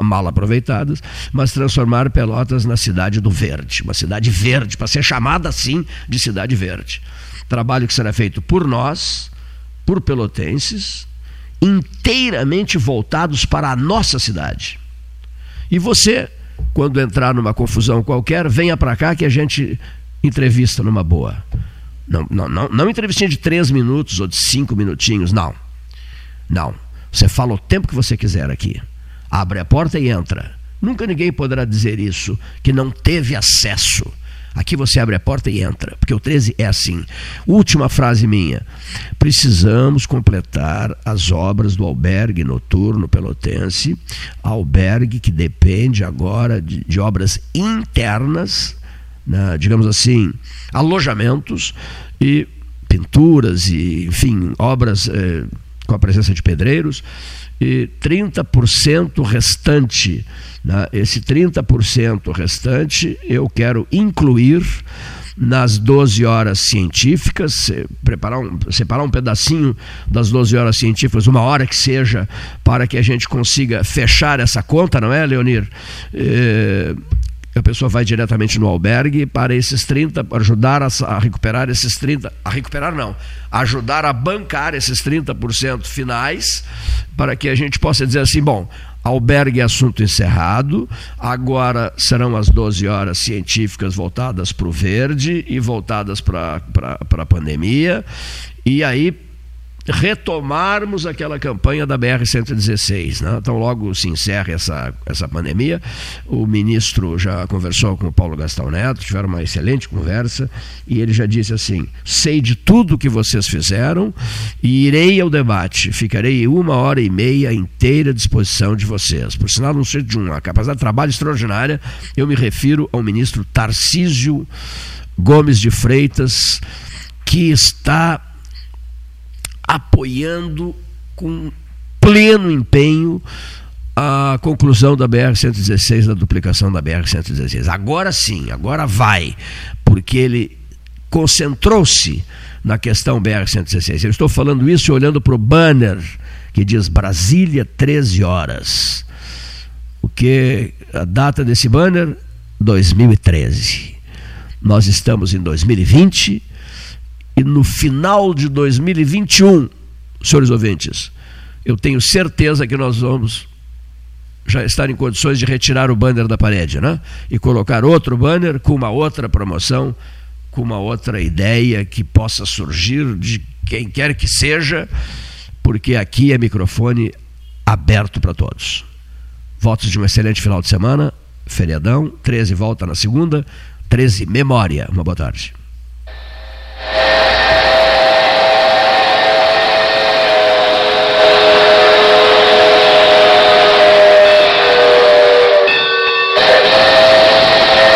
mal aproveitadas, mas transformar Pelotas na cidade do verde, uma cidade verde, para ser chamada assim de cidade verde. Trabalho que será feito por nós, por pelotenses, inteiramente voltados para a nossa cidade. E você, quando entrar numa confusão qualquer, venha para cá que a gente entrevista numa boa. Não, não, não, não entrevistinha de três minutos ou de cinco minutinhos, não. Não. Você fala o tempo que você quiser aqui. Abre a porta e entra. Nunca ninguém poderá dizer isso, que não teve acesso Aqui você abre a porta e entra, porque o 13 é assim. Última frase minha. Precisamos completar as obras do albergue noturno pelotense, albergue que depende agora de, de obras internas, né, digamos assim, alojamentos e pinturas e, enfim, obras eh, com a presença de pedreiros e 30% restante né? Esse 30% restante eu quero incluir nas 12 horas científicas, preparar um, separar um pedacinho das 12 horas científicas, uma hora que seja, para que a gente consiga fechar essa conta, não é, Leonir? É, a pessoa vai diretamente no albergue para esses 30, ajudar a, a, recuperar esses 30, a recuperar não, ajudar a bancar esses 30% finais, para que a gente possa dizer assim, bom, Albergue é assunto encerrado. Agora serão as 12 horas científicas voltadas para o verde e voltadas para a pandemia. E aí retomarmos aquela campanha da BR-116. Né? Então, logo se encerra essa, essa pandemia, o ministro já conversou com o Paulo Gastão Neto, tiveram uma excelente conversa, e ele já disse assim: sei de tudo que vocês fizeram e irei ao debate, ficarei uma hora e meia inteira à disposição de vocês. Por sinal, não sei de uma capacidade de trabalho extraordinária, eu me refiro ao ministro Tarcísio Gomes de Freitas, que está apoiando com pleno empenho a conclusão da BR-116, da duplicação da BR-116. Agora sim, agora vai, porque ele concentrou-se na questão BR-116. Eu estou falando isso olhando para o banner que diz Brasília, 13 horas. O que a data desse banner? 2013. Nós estamos em 2020 e no final de 2021, senhores ouvintes, eu tenho certeza que nós vamos já estar em condições de retirar o banner da parede, né? E colocar outro banner com uma outra promoção, com uma outra ideia que possa surgir de quem quer que seja, porque aqui é microfone aberto para todos. Votos de um excelente final de semana, feriadão, 13 volta na segunda, 13 memória. Uma boa tarde. É.